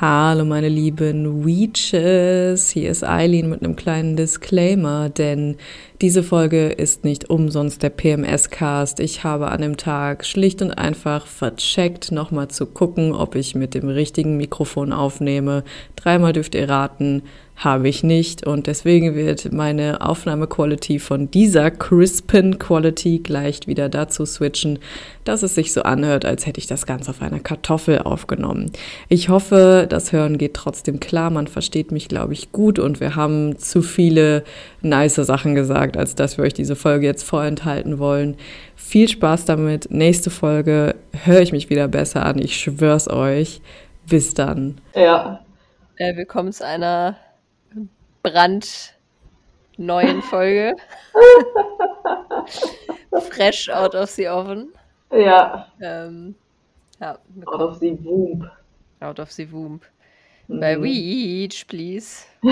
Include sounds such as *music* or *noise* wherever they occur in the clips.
Hallo meine lieben Weeches, hier ist Eileen mit einem kleinen Disclaimer, denn diese Folge ist nicht umsonst der PMS-Cast. Ich habe an dem Tag schlicht und einfach vercheckt, nochmal zu gucken, ob ich mit dem richtigen Mikrofon aufnehme. Dreimal dürft ihr raten, habe ich nicht und deswegen wird meine Aufnahmequality von dieser crispen Quality gleich wieder dazu switchen, dass es sich so anhört, als hätte ich das Ganze auf einer Kartoffel aufgenommen. Ich hoffe, das Hören geht trotzdem klar, man versteht mich, glaube ich, gut und wir haben zu viele nice Sachen gesagt, als dass wir euch diese Folge jetzt vorenthalten wollen. Viel Spaß damit. Nächste Folge höre ich mich wieder besser an, ich schwör's euch. Bis dann. Ja. Äh, willkommen zu einer brandneuen Folge. *laughs* Fresh out of the oven. Ja. Ähm, ja out of the womb. Out of the womb. Mhm. By each, please. *laughs*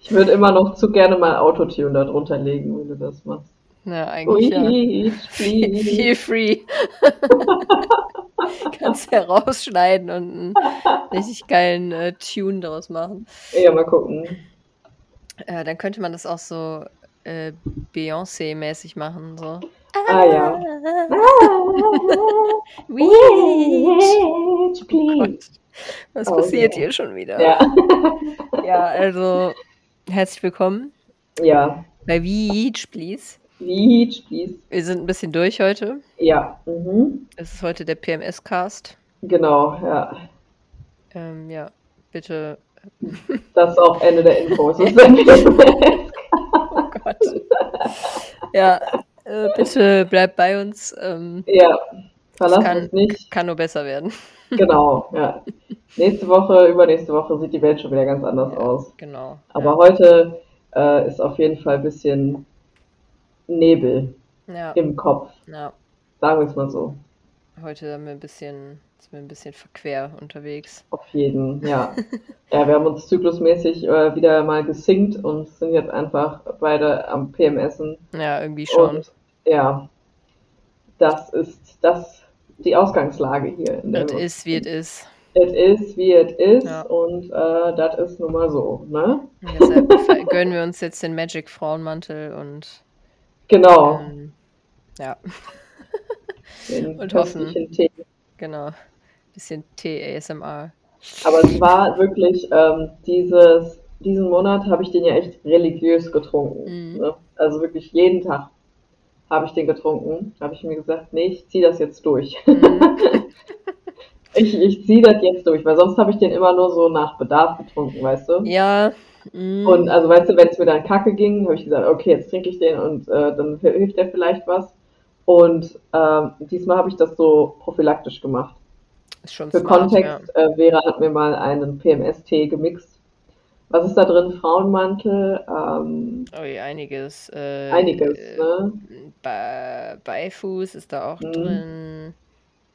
ich würde immer noch zu gerne mal Autotune darunter legen, wenn du das machst. Ja, eigentlich Weed, ja. Feel free. *laughs* Kannst herausschneiden und einen richtig geilen äh, Tune daraus machen. Ja, mal gucken. Äh, dann könnte man das auch so äh, Beyoncé-mäßig machen. So. Ah ja. *laughs* Reach, please. Was oh, passiert okay. hier schon wieder? Ja. *laughs* ja, also herzlich willkommen. Ja. Bei Reach, please. Reach, please. Wir sind ein bisschen durch heute. Ja. Mhm. Es ist heute der PMS-Cast. Genau, ja. Ähm, ja, bitte. *laughs* Das ist auch Ende der Infos. *laughs* oh Gott. Ja, äh, bitte bleib bei uns. Ähm, ja, verlass kann, uns nicht. Kann nur besser werden. Genau, ja. Nächste Woche, übernächste Woche sieht die Welt schon wieder ganz anders ja, aus. Genau. Aber ja. heute äh, ist auf jeden Fall ein bisschen Nebel ja. im Kopf. Ja. Sagen wir es mal so. Heute sind wir ein bisschen, sind wir ein bisschen verquer unterwegs. Auf jeden, ja. *laughs* ja, wir haben uns zyklusmäßig äh, wieder mal gesinkt und sind jetzt einfach beide am PMSen. Ja, irgendwie schon. Und, ja, das ist das die Ausgangslage hier. Das ist, wie es ist. Es ist, wie es ist ja. und äh, das ist nun mal so, ne? Und deshalb gönnen wir uns jetzt den Magic Frauenmantel und Genau. Ähm, ja. Den *laughs* und hoffen. Tee. Genau. Bisschen Tee ASMR. Aber es war wirklich, ähm, dieses, diesen Monat habe ich den ja echt religiös getrunken. Mhm. Ne? Also wirklich jeden Tag habe ich den getrunken. Da habe ich mir gesagt, nee, ich ziehe das jetzt durch. Mhm. *laughs* ich ich ziehe das jetzt durch, weil sonst habe ich den immer nur so nach Bedarf getrunken, weißt du? Ja, Mm. Und also, weißt du, wenn es mir dann kacke ging, habe ich gesagt, okay, jetzt trinke ich den und äh, dann hilft der vielleicht was. Und äh, diesmal habe ich das so prophylaktisch gemacht. Ist schon Für smart, Kontext, ja. äh, Vera hat mir mal einen PMS-Tee gemixt. Was ist da drin? Frauenmantel? Ähm, oh, ja, einiges. Äh, einiges, äh, ne? Be Beifuß ist da auch Mhm. drin.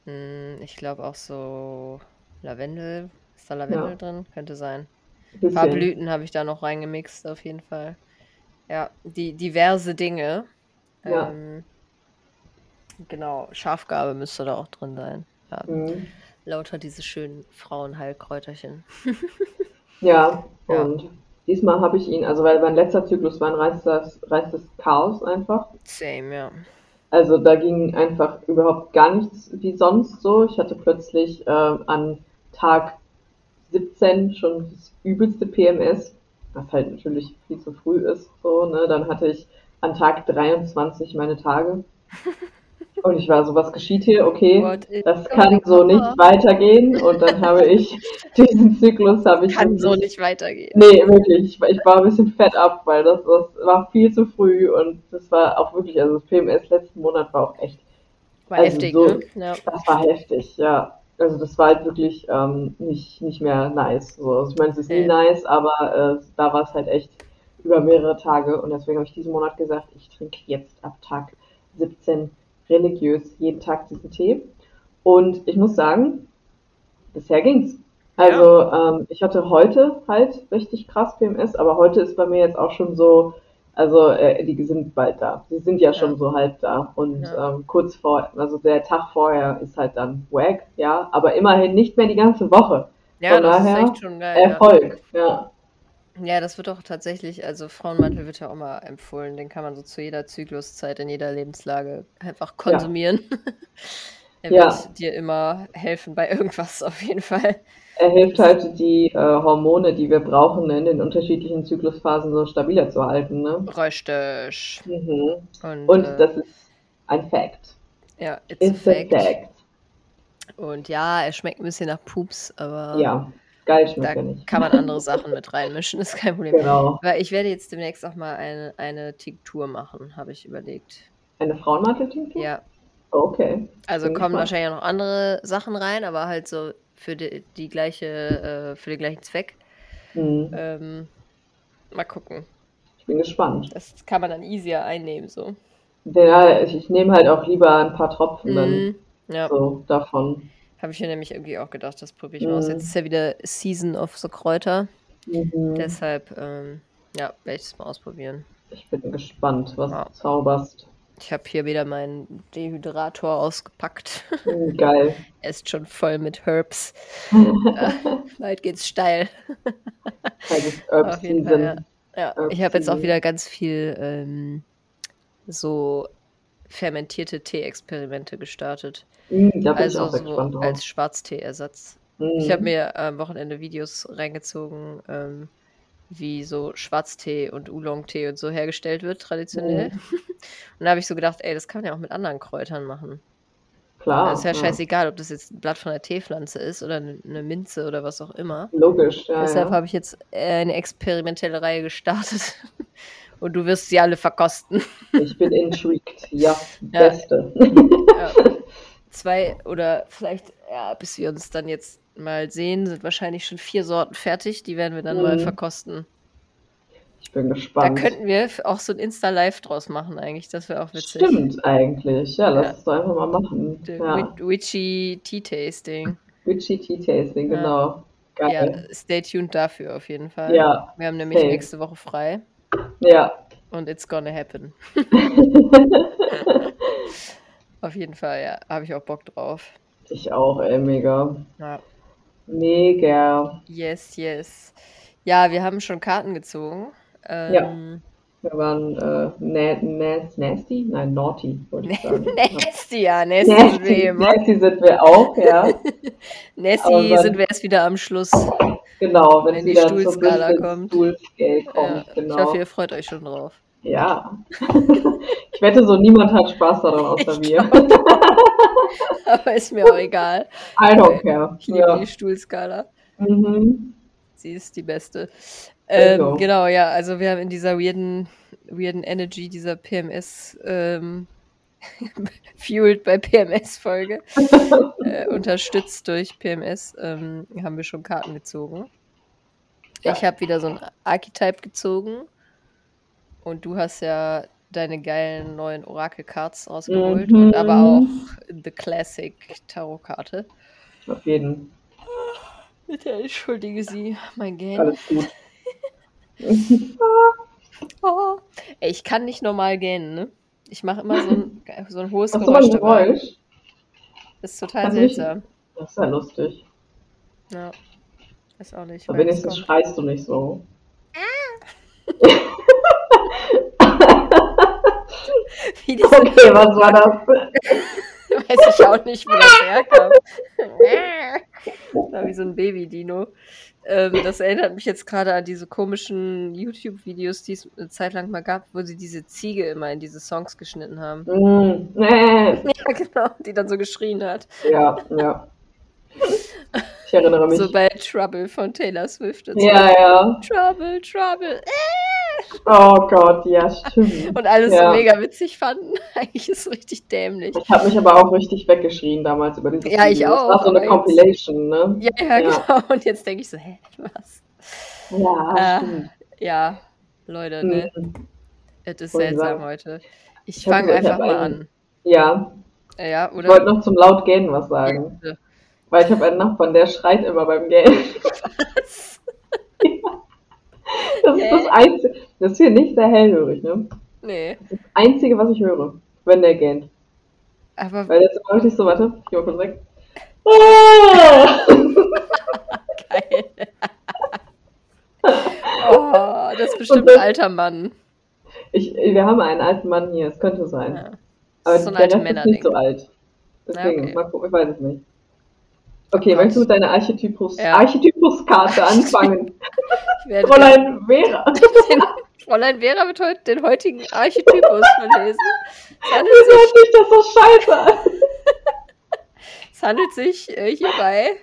Hm, ich glaube auch so Lavendel. Ist da Lavendel Ja. drin? Könnte sein. Ein paar Blüten habe ich da noch reingemixt, auf jeden Fall. Ja, die diverse Dinge. Ja. Ähm, genau, Schafgabe müsste da auch drin sein. Ja, Mhm. lauter diese schönen Frauenheilkräuterchen. *laughs* Ja, Ja. und diesmal habe ich ihn, also weil mein letzter Zyklus war ein reißes, reißes Chaos einfach. Same, ja. Also da ging einfach überhaupt gar nichts wie sonst so. Ich hatte plötzlich äh, an Tag 17 schon das übelste PMS, was halt natürlich viel zu früh ist. So, ne? Dann hatte ich an Tag 23 meine Tage. *laughs* Und ich war so, was geschieht hier? Okay, das kann so nicht weitergehen. Und dann habe ich *laughs* diesen Zyklus habe ich Kann so nicht weitergehen. Nee, wirklich. Ich, war- ich war ein bisschen fett ab, weil das, das war viel zu früh und das war auch wirklich, also das PMS letzten Monat war auch echt, War Also heftig, so- ne? Ja. das war heftig, ja. Also das war halt wirklich ähm, nicht, nicht mehr nice. So. Also ich meine, es ist nie nice, aber äh, da war es halt echt über mehrere Tage und deswegen habe ich diesen Monat gesagt, ich trinke jetzt ab Tag 17 religiös jeden Tag diesen Tee. Und ich muss sagen, bisher ging's. Also ähm, ich hatte heute halt richtig krass PMS, aber heute ist bei mir jetzt auch schon so, also äh, die sind bald da. Sie sind ja schon Ja. so halb da. Und Ja. ähm, kurz vor, also der Tag vorher ist halt dann wack, ja, aber immerhin nicht mehr die ganze Woche. Ja, Von das ist daher echt schon geil. Ja. Erfolg, ja. Ja, das wird auch tatsächlich, also Frauenmantel wird ja auch mal empfohlen. Den kann man so zu jeder Zykluszeit, in jeder Lebenslage einfach konsumieren. *laughs* er Ja. wird dir immer helfen bei irgendwas auf jeden Fall. Er hilft halt die äh, Hormone, die wir brauchen, in den unterschiedlichen Zyklusphasen so stabiler zu halten, ne? Richtig. Mhm. Und, Und äh, das ist ein Fact. ja, it's a It's a fact. fact. Und ja, er schmeckt ein bisschen nach Pups, aber Ja, geil da schmeckt er nicht. kann man andere Sachen mit reinmischen, ist kein Problem. Genau. Weil ich werde jetzt demnächst auch mal eine, eine Tinktur machen, habe ich überlegt. Eine Frauenmarketing? Ja, Okay. also Bin kommen wahrscheinlich auch noch andere Sachen rein, aber halt so für die, die gleiche, äh, für den gleichen Zweck. Hm. Ähm, mal gucken. Ich bin gespannt. Das kann man dann easier einnehmen, so. Ja, ich, ich nehme halt auch lieber ein paar Tropfen dann Mhm. Ja, so davon. Habe ich mir nämlich irgendwie auch gedacht, das probiere ich mal aus. Mhm. Jetzt ist ja wieder Season of the Kräuter. Mhm. Deshalb, ähm, ja, werde ich es mal ausprobieren. Ich bin gespannt, was Ja. du zauberst. Ich habe hier wieder meinen Dehydrator ausgepackt. Hm, Geil. *laughs* er ist schon voll mit Herbs. *laughs* Äh, bald geht's steil. Halt ist Herb Auf jeden Fall, ja. Ja. Ich habe jetzt auch wieder ganz viel ähm, so fermentierte Tee-Experimente gestartet. Hm, ich Also so als Schwarztee-Ersatz. Hm. Ich habe mir am Wochenende Videos reingezogen, ähm, wie so Schwarztee und Oolong-Tee und so hergestellt wird, traditionell. Mhm. *laughs* Und da habe ich so gedacht, ey, das kann man ja auch mit anderen Kräutern machen. Klar. Es ist ja scheißegal, ob das jetzt ein Blatt von einer Teepflanze ist oder eine eine Minze oder was auch immer. Logisch, ja. Deshalb ja. habe ich jetzt äh, eine experimentelle Reihe gestartet. *laughs* Und du wirst sie alle verkosten. Ich bin intrigued. *laughs* Ja, Ja. beste. Ja. Zwei oder vielleicht, ja, bis wir uns dann jetzt mal sehen, sind wahrscheinlich schon vier Sorten fertig. Die werden wir dann mal Mhm. verkosten. Ich bin Da gespannt. könnten wir auch so ein Insta-Live draus machen, eigentlich. Das wäre auch witzig. Stimmt eigentlich. Ja, lass Ja. es doch einfach mal machen. The Ja. Wi- Witchy Tea Tasting. Witchy Tea Tasting, Ja. genau. Geil. Ja, stay tuned dafür auf jeden Fall. Ja. Wir haben nämlich safe. nächste Woche frei Ja. und it's gonna happen. *laughs* Auf jeden Fall, ja. Habe ich auch Bock drauf. Ich auch, ey, mega. Ja. Mega. Yes, yes. Ja, wir haben schon Karten gezogen. Ähm, Wir waren äh, na, na, nasty? Nein, naughty, wollte ich sagen. *laughs* Nasty, ja, nasty sind wir Nasty, immer. nasty sind wir auch, ja. *laughs* Nasty dann- sind wir erst wieder am Schluss. Genau, wenn Wenn die Stuhlskala kommt. Stool Scale Ja, kommt, Ich genau. hoffe, ihr freut euch schon drauf. Ja. *laughs* ich wette, so niemand hat Spaß daran außer Ich mir. Aber ist mir auch egal. I don't care. Ich liebe Ja. die Stuhlskala. Mhm. Sie ist die beste. Ähm, genau, ja, also wir haben in dieser weirden, weirden Energy, dieser PMS, ähm, *laughs* fueled by PMS-Folge, *laughs* äh, unterstützt durch PMS, ähm, haben wir schon Karten gezogen. Ja. Ich habe wieder so ein Archetype gezogen und du hast ja deine geilen neuen Orakel-Cards rausgeholt Mhm. und aber auch The Classic Tarot-Karte. Auf jeden. Bitte entschuldige Sie, mein Game. Alles gut. Oh. Ey, ich kann nicht normal gähnen, ne? Ich mache immer so ein, *laughs* so ein hohes Geräusch dabei. Das ist total nicht- seltsam. Das ist ja lustig. Ja. Weiß auch nicht. Aber wenigstens schreist du nicht so. *laughs* *laughs* Wie diese, Okay, was war das? Weiß ich auch nicht, wo das herkam. Das war wie so ein Baby-Dino. Ähm, das erinnert mich jetzt gerade an diese komischen YouTube-Videos, die es eine Zeit lang mal gab, wo sie diese Ziege immer in diese Songs geschnitten haben. Mm. *laughs* Ja, genau, die dann so geschrien hat. Ja, ja. Ich erinnere mich. So bei Trouble von Taylor Swift. und so. ja, ja. Trouble, Trouble. Oh Gott, ja, stimmt. Und alles Ja. so mega witzig fanden. *laughs* Eigentlich ist es richtig dämlich. Ich habe mich aber auch richtig weggeschrien damals über dieses Ja, ich Video. Das auch, war so eine Compilation, ne? Ja, ja, Ja. genau. Und jetzt denke ich so, hä, was? Ja, Äh, stimmt. Ja, Leute, ne? Mhm. Es ist seltsam heute. Ich Ich fange ich einfach mal einen- an. Ja, Ja, ich oder? wollte noch zum laut gehen was sagen. Ja. Weil ich habe einen Nachbarn, der schreit immer beim Gehen. *laughs* Was? *laughs* Das ist das Einzige. Das ist hier nicht sehr hellhörig, ne? Nee. Das ist das Einzige, was ich höre, wenn der gähnt. Aber Weil ist immer richtig so, warte, ich geh mal kurz weg. Ah! *laughs* geil. oh, das ist bestimmt ein alter Mann. Ich, wir haben einen alten Mann hier, es könnte sein. Ja. Aber so der Rest ist nicht so alt. Deswegen, okay. mal gucken, ich weiß es nicht. Okay, Gott. möchtest du mit deiner Archetypus, Ja. Archetypuskarte *laughs* anfangen? Fräulein Vera. *laughs* den, Fräulein Vera wird heute den heutigen Archetypus verlesen. Es handelt sich, hört sich das so scheiße an? *laughs* es handelt sich äh, hierbei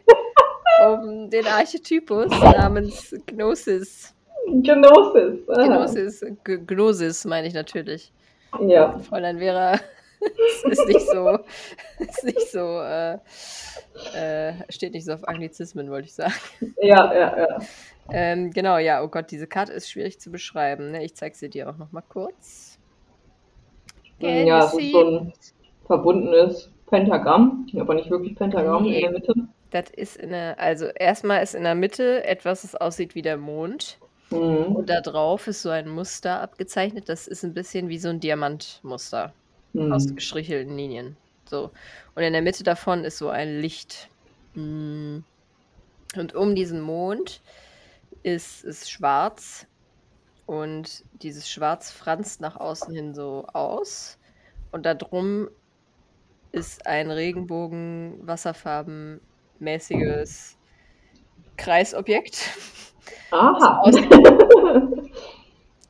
um den Archetypus namens Gnosis. Gnosis. aha. Gnosis, G Gnosis meine ich natürlich. Ja. Fräulein Vera *laughs* es ist nicht so, ist nicht so, äh, äh, steht nicht so auf Anglizismen, wollte ich sagen. Ja, ja, ja. Ähm, genau, ja, oh Gott, diese Karte ist schwierig zu beschreiben. Ne? Ich zeige sie dir auch noch mal kurz. Can ja, es ist so ein verbundenes Pentagramm, aber nicht wirklich Pentagramm Nee. in der Mitte. Das ist in der, also erstmal ist in der Mitte etwas, das aussieht wie der Mond. Mhm. Und da drauf ist so ein Muster abgezeichnet. Das ist ein bisschen wie so ein Diamantmuster aus Mhm. gestrichelten Linien. So. Und in der Mitte davon ist so ein Licht. Mm. Und um diesen Mond ist es schwarz. Und dieses Schwarz franzt nach außen hin so aus. Und da drum ist ein Regenbogen, wasserfarbenmäßiges Kreisobjekt. Aha. Aus- *laughs*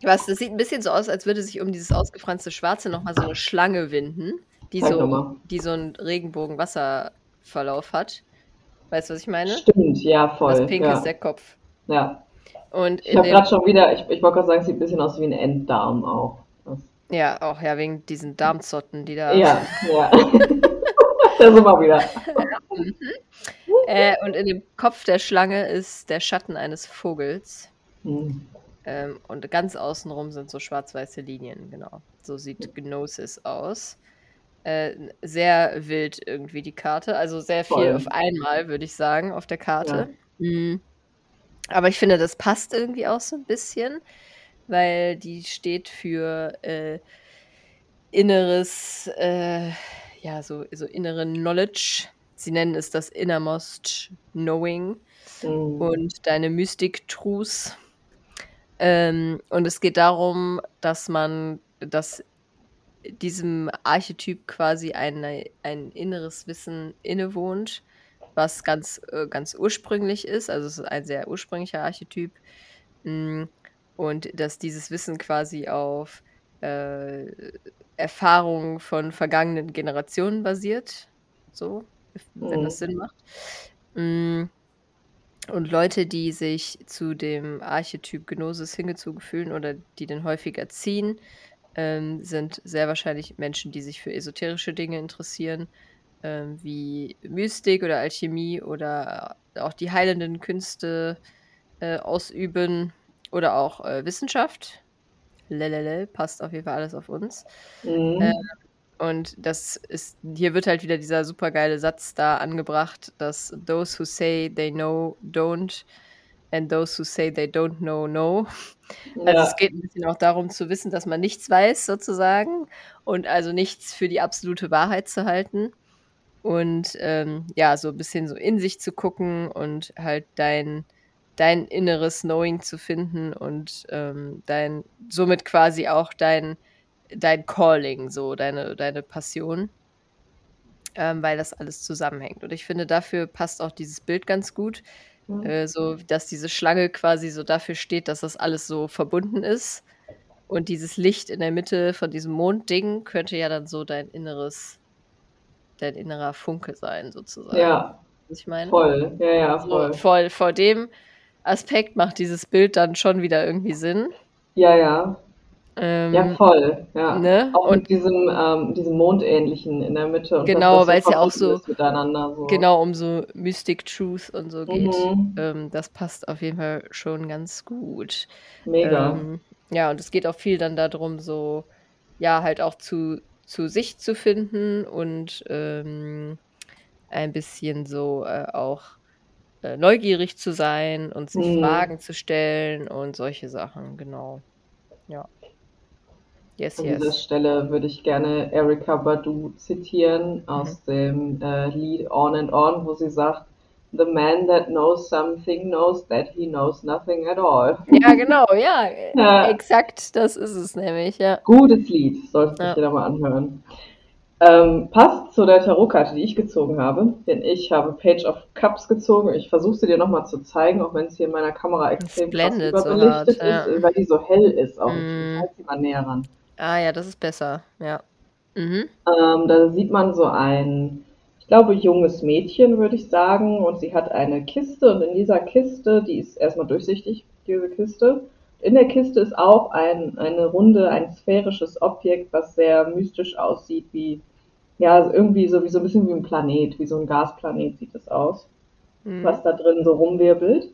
Was, das sieht ein bisschen so aus, als würde sich um dieses ausgefranste Schwarze nochmal so eine Schlange winden, die so, die so einen Regenbogen-Wasserverlauf hat. Weißt du, was ich meine? Stimmt, ja, voll. Das Pink ja. ist der Kopf. ja. Und Ich habe gerade schon wieder, ich, ich wollte gerade sagen, es sieht ein bisschen aus wie ein Enddarm auch. Das, ja, auch ja, wegen diesen Darmzotten, die da. ja, ja. *laughs* da sind wir wieder. *laughs* Äh, und in dem Kopf der Schlange ist der Schatten eines Vogels. Hm. Ähm, und ganz außenrum sind so schwarz-weiße Linien, genau. So sieht Gnosis aus. Äh, sehr wild irgendwie die Karte. Also sehr viel Voll. auf einmal, würde ich sagen, auf der Karte. Mhm. Aber ich finde, das passt irgendwie auch so ein bisschen, weil die steht für äh, inneres, äh, ja, so, so innere Knowledge. Sie nennen es das Innermost Knowing Hm. und deine Mystic Truths. Ähm, und es geht darum, dass man, dass diesem Archetyp quasi eine, ein inneres Wissen innewohnt, was ganz, äh, ganz ursprünglich ist. Also es ist ein sehr ursprünglicher Archetyp. Mm, Und dass dieses Wissen quasi auf äh, Erfahrungen von vergangenen Generationen basiert. So, wenn Mhm. das Sinn macht. Und Leute, die sich zu dem Archetyp Gnosis hingezogen fühlen oder die den häufiger ziehen, ähm, sind sehr wahrscheinlich Menschen, die sich für esoterische Dinge interessieren, ähm, wie Mystik oder Alchemie oder auch die heilenden Künste äh, ausüben oder auch äh, Wissenschaft. Lelele, passt auf jeden Fall alles auf uns. Hm. Äh, Und das ist, hier wird halt wieder dieser supergeile Satz da angebracht, dass those who say they know don't and those who say they don't know know. Also ja. es geht ein bisschen auch darum zu wissen, dass man nichts weiß sozusagen und also nichts für die absolute Wahrheit zu halten. Und ähm, ja, so ein bisschen so in sich zu gucken und halt dein, dein inneres Knowing zu finden und ähm, dein, somit quasi auch dein, dein Calling, so deine, deine Passion, ähm, weil das alles zusammenhängt. Und ich finde, dafür passt auch dieses Bild ganz gut, Hm. äh, so dass diese Schlange quasi so dafür steht, dass das alles so verbunden ist. Und dieses Licht in der Mitte von diesem Mondding könnte ja dann so dein inneres, dein innerer Funke sein, sozusagen. ja, Was ich meine? voll. Ja, ja, So, voll. vor dem Aspekt macht dieses Bild dann schon wieder irgendwie Sinn. Ja, ja. Ähm, Ja, voll. Ja. Ne? Auch Und mit diesem, ähm, diesem Mondähnlichen in der Mitte. Und Genau, das weil's ja auch so- so. genau um so Mystic Truth und so geht. Mhm. Ähm, das passt auf jeden Fall schon ganz gut. Mega. Ähm, ja, und es geht auch viel dann darum, so, ja, halt auch zu, zu sich zu finden und ähm, ein bisschen so äh, auch äh, neugierig zu sein und sich Mhm. Fragen zu stellen und solche Sachen, genau. Ja. Yes, An dieser yes. Stelle würde ich gerne Erykah Badu zitieren aus dem äh, Lied On and On, wo sie sagt, The man that knows something knows that he knows nothing at all. *laughs* Ja, genau, ja. Ja. Exakt, das ist es nämlich, ja. Gutes Lied, sollte sich Ja. jeder mal anhören. Ähm, passt zu der Tarotkarte, die ich gezogen habe, denn ich habe Page of Cups gezogen. Ich versuche sie dir nochmal zu zeigen, auch wenn es hier in meiner Kamera extrem krass blendet so überbelichtet hart, ist, ja. weil die so hell ist auch. Mm. Ich halte sie mal näher ran. Ah ja, das ist besser, ja. Mhm. Ähm, da sieht man so ein, ich glaube, junges Mädchen, würde ich sagen, und sie hat eine Kiste und in dieser Kiste, die ist erstmal durchsichtig, diese Kiste. In der Kiste ist auch ein, eine runde, ein sphärisches Objekt, was sehr mystisch aussieht, wie, ja, irgendwie so, wie so ein bisschen wie ein Planet, wie so ein Gasplanet sieht es aus Mhm. was da drin so rumwirbelt.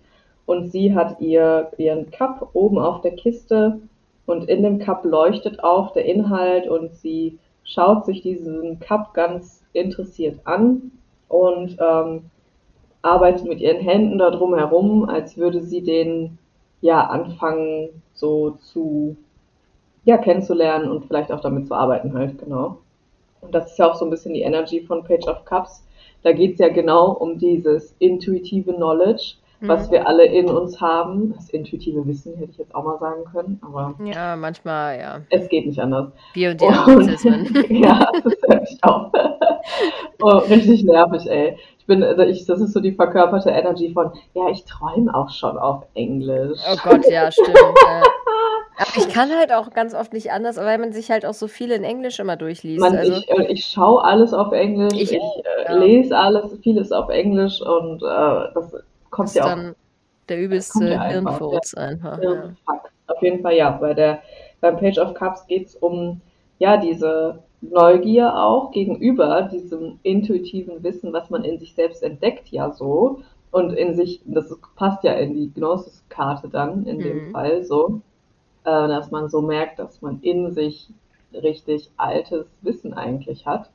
Und sie hat ihr, ihren Cup oben auf der Kiste und in dem Cup leuchtet auch der Inhalt und sie schaut sich diesen Cup ganz interessiert an und ähm, arbeitet mit ihren Händen da drum herum, als würde sie den ja anfangen so zu ja kennenzulernen und vielleicht auch damit zu arbeiten halt, genau. Und das ist ja auch so ein bisschen die Energy von Page of Cups. Da geht es ja genau um dieses intuitive Knowledge, was Mhm. wir alle in uns haben. Das intuitive Wissen hätte ich jetzt auch mal sagen können, aber Ja, manchmal, ja. es geht nicht anders. Wir und die Anglizismen. *laughs* ja, das hört mich auf. Oh, richtig nervig, ey. Ich bin, also ich, das ist so die verkörperte Energy von, ja, ich träume auch schon auf Englisch. Oh Gott, ja, stimmt. *laughs* ja. Aber ich kann halt auch ganz oft nicht anders, weil man sich halt auch so viel in Englisch immer durchliest. Man, also, ich, äh, ich schaue alles auf Englisch, Ich ich, auch, äh, ja. lese alles, vieles auf Englisch und äh, das kommt ist ja auch dann der übelste ja einfach, Hirnfurz einfach. Ja. Auf jeden Fall ja. Bei der, beim Page of Cups geht es um ja diese Neugier auch gegenüber diesem intuitiven Wissen, was man in sich selbst entdeckt, ja so. Und in sich, das passt ja in die Gnosis-Karte dann, in dem Mhm. Fall so, äh, dass man so merkt, dass man in sich richtig altes Wissen eigentlich hat.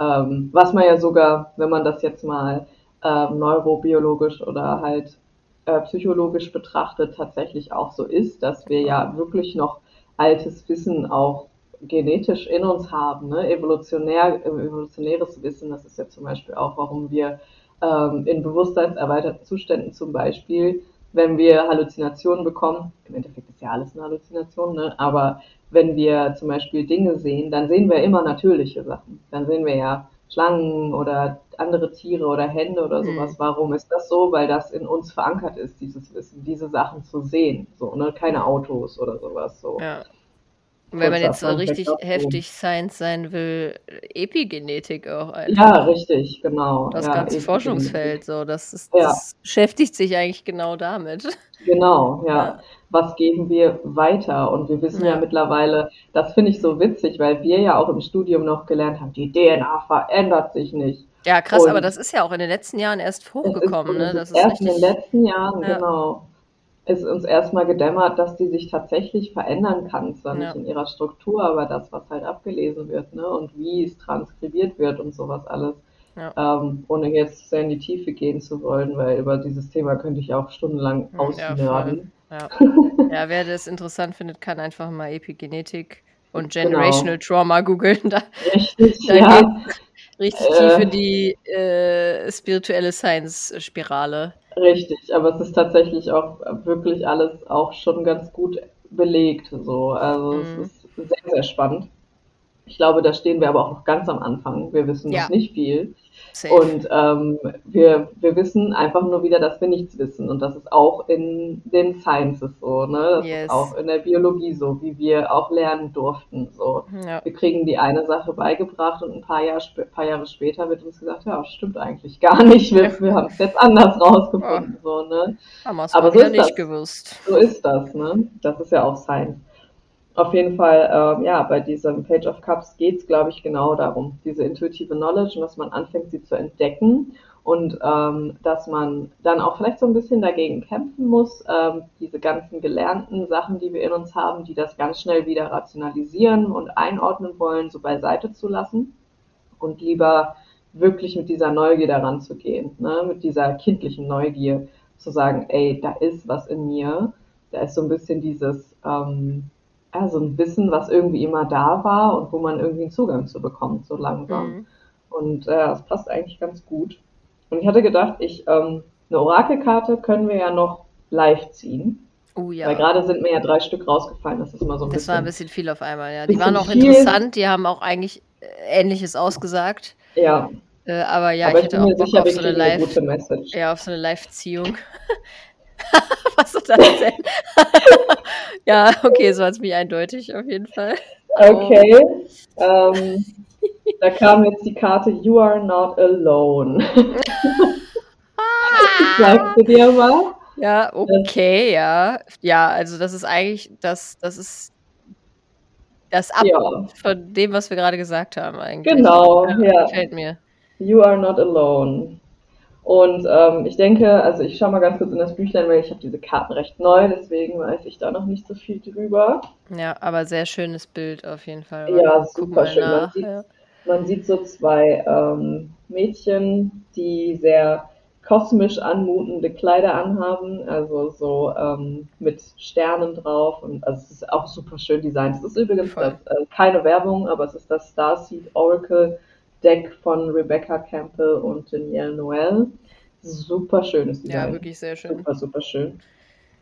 Ähm, was man ja sogar, wenn man das jetzt mal ähm, neurobiologisch oder halt äh, psychologisch betrachtet, tatsächlich auch so ist, dass wir ja wirklich noch altes Wissen auch genetisch in uns haben, ne? evolutionär, äh, evolutionäres Wissen. Das ist ja zum Beispiel auch, warum wir ähm, in bewusstseinserweiterten Zuständen zum Beispiel, wenn wir Halluzinationen bekommen, im Endeffekt ist ja alles eine Halluzination, ne? aber wenn wir zum Beispiel Dinge sehen, dann sehen wir immer natürliche Sachen. Dann sehen wir ja Schlangen oder andere Tiere oder Hände oder Mhm. sowas. Warum ist das so? Weil das in uns verankert ist, dieses Wissen, diese Sachen zu sehen. So, ne? Keine Autos oder sowas. So. Ja. Und wenn man jetzt so richtig heftig Science sein will, Epigenetik auch einfach. Ja, richtig, genau. Das ja, ganze Forschungsfeld, so, das, ist, Ja. das beschäftigt sich eigentlich genau damit. *laughs* Genau, ja. Ja. Was geben wir weiter? Und wir wissen ja, mittlerweile, das finde ich so witzig, weil wir ja auch im Studium noch gelernt haben, die DNA verändert sich nicht. Ja, krass, Und- aber das ist ja auch in den letzten Jahren erst Es ist, hochgekommen, ne? Das ist erst in den richtig. letzten Jahren, Ja. genau, ist uns erstmal gedämmert, dass die sich tatsächlich verändern kann. Zwar nicht Ja. in ihrer Struktur, aber das, was halt abgelesen wird, ne? Und wie es transkribiert wird und sowas alles. Ja. Ähm, ohne jetzt sehr in die Tiefe gehen zu wollen, weil über dieses Thema könnte ich auch stundenlang Hm, ja, ausnörden. Ja. *laughs* ja, wer das interessant findet, kann einfach mal Epigenetik und Genau. Generational Trauma googeln. Da Richtig, Da ja. richtig Äh. tief in die äh, spirituelle Science-Spirale. Richtig, aber es ist tatsächlich auch wirklich alles auch schon ganz gut belegt. So. Also Mhm. es ist sehr, sehr spannend. Ich glaube, da stehen wir aber auch noch ganz am Anfang. Wir wissen Ja. noch nicht viel. Safe. Und ähm, wir, wir wissen einfach nur wieder, dass wir nichts wissen. Und das ist auch in den Sciences so, ne? Das Yes. ist auch in der Biologie so, wie wir auch lernen durften. So. ja. Wir kriegen die eine Sache beigebracht und ein paar, Jahr, paar Jahre später wird uns gesagt, ja, stimmt eigentlich gar nicht. Wir, wir haben es jetzt anders rausgefunden. So, ne? Haben wir es Aber so ist nicht das. gewusst. So ist das, ne? Das ist ja auch Science. Auf jeden Fall, ähm, ja, bei diesem Page of Cups geht es, glaube ich, genau darum, diese intuitive Knowledge und dass man anfängt, sie zu entdecken und ähm, dass man dann auch vielleicht so ein bisschen dagegen kämpfen muss, ähm, diese ganzen gelernten Sachen, die wir in uns haben, die das ganz schnell wieder rationalisieren und einordnen wollen, so beiseite zu lassen und lieber wirklich mit dieser Neugier daran zu gehen, ne? mit dieser kindlichen Neugier zu sagen, ey, da ist was in mir, da ist so ein bisschen dieses, ähm, ja, so ein Wissen, was irgendwie immer da war und wo man irgendwie einen Zugang zu bekommt, so langsam. Mhm. Und äh, das passt eigentlich ganz gut. Und ich hatte gedacht, ich, ähm, eine Orakelkarte können wir ja noch live ziehen. Oh Weil ja. gerade sind mir ja drei Stück rausgefallen. Das ist immer so ein Das war ein bisschen. bisschen viel auf einmal, ja. Die bisschen waren auch viel. interessant, die haben auch eigentlich äh, Ähnliches ausgesagt. Ja, Äh, aber ja, aber ich ich hätte auch Bock sicher, auf so eine eine Live, Message. ja, auf so eine Live-Ziehung. *laughs* Was soll das denn? *laughs* ja, okay, so hat es mich eindeutig auf jeden Fall. Okay. Ähm, da kam jetzt die Karte You are not alone. *laughs* Sagst du dir mal? Ja, okay, ja. Ja, also das ist eigentlich, das, das ist das Ab Ja, von dem, was wir gerade gesagt haben eigentlich. genau. Ja. Gefällt mir. You are not alone. Und ähm, ich denke, also ich schaue mal ganz kurz in das Büchlein, weil ich habe diese Karten recht neu, deswegen weiß ich da noch nicht so viel drüber. Ja, aber sehr schönes Bild auf jeden Fall. Ja, super schön. Man sieht, ja. man sieht so zwei ähm, Mädchen, die sehr kosmisch anmutende Kleider anhaben, also so ähm, mit Sternen drauf und also es ist auch super schön designt. Es ist übrigens das, äh, keine Werbung, aber es ist das Starseed Oracle Deck von Rebecca Campbell und Danielle Noel. Super schönes Design. Ja, wirklich sehr schön. Super, super schön.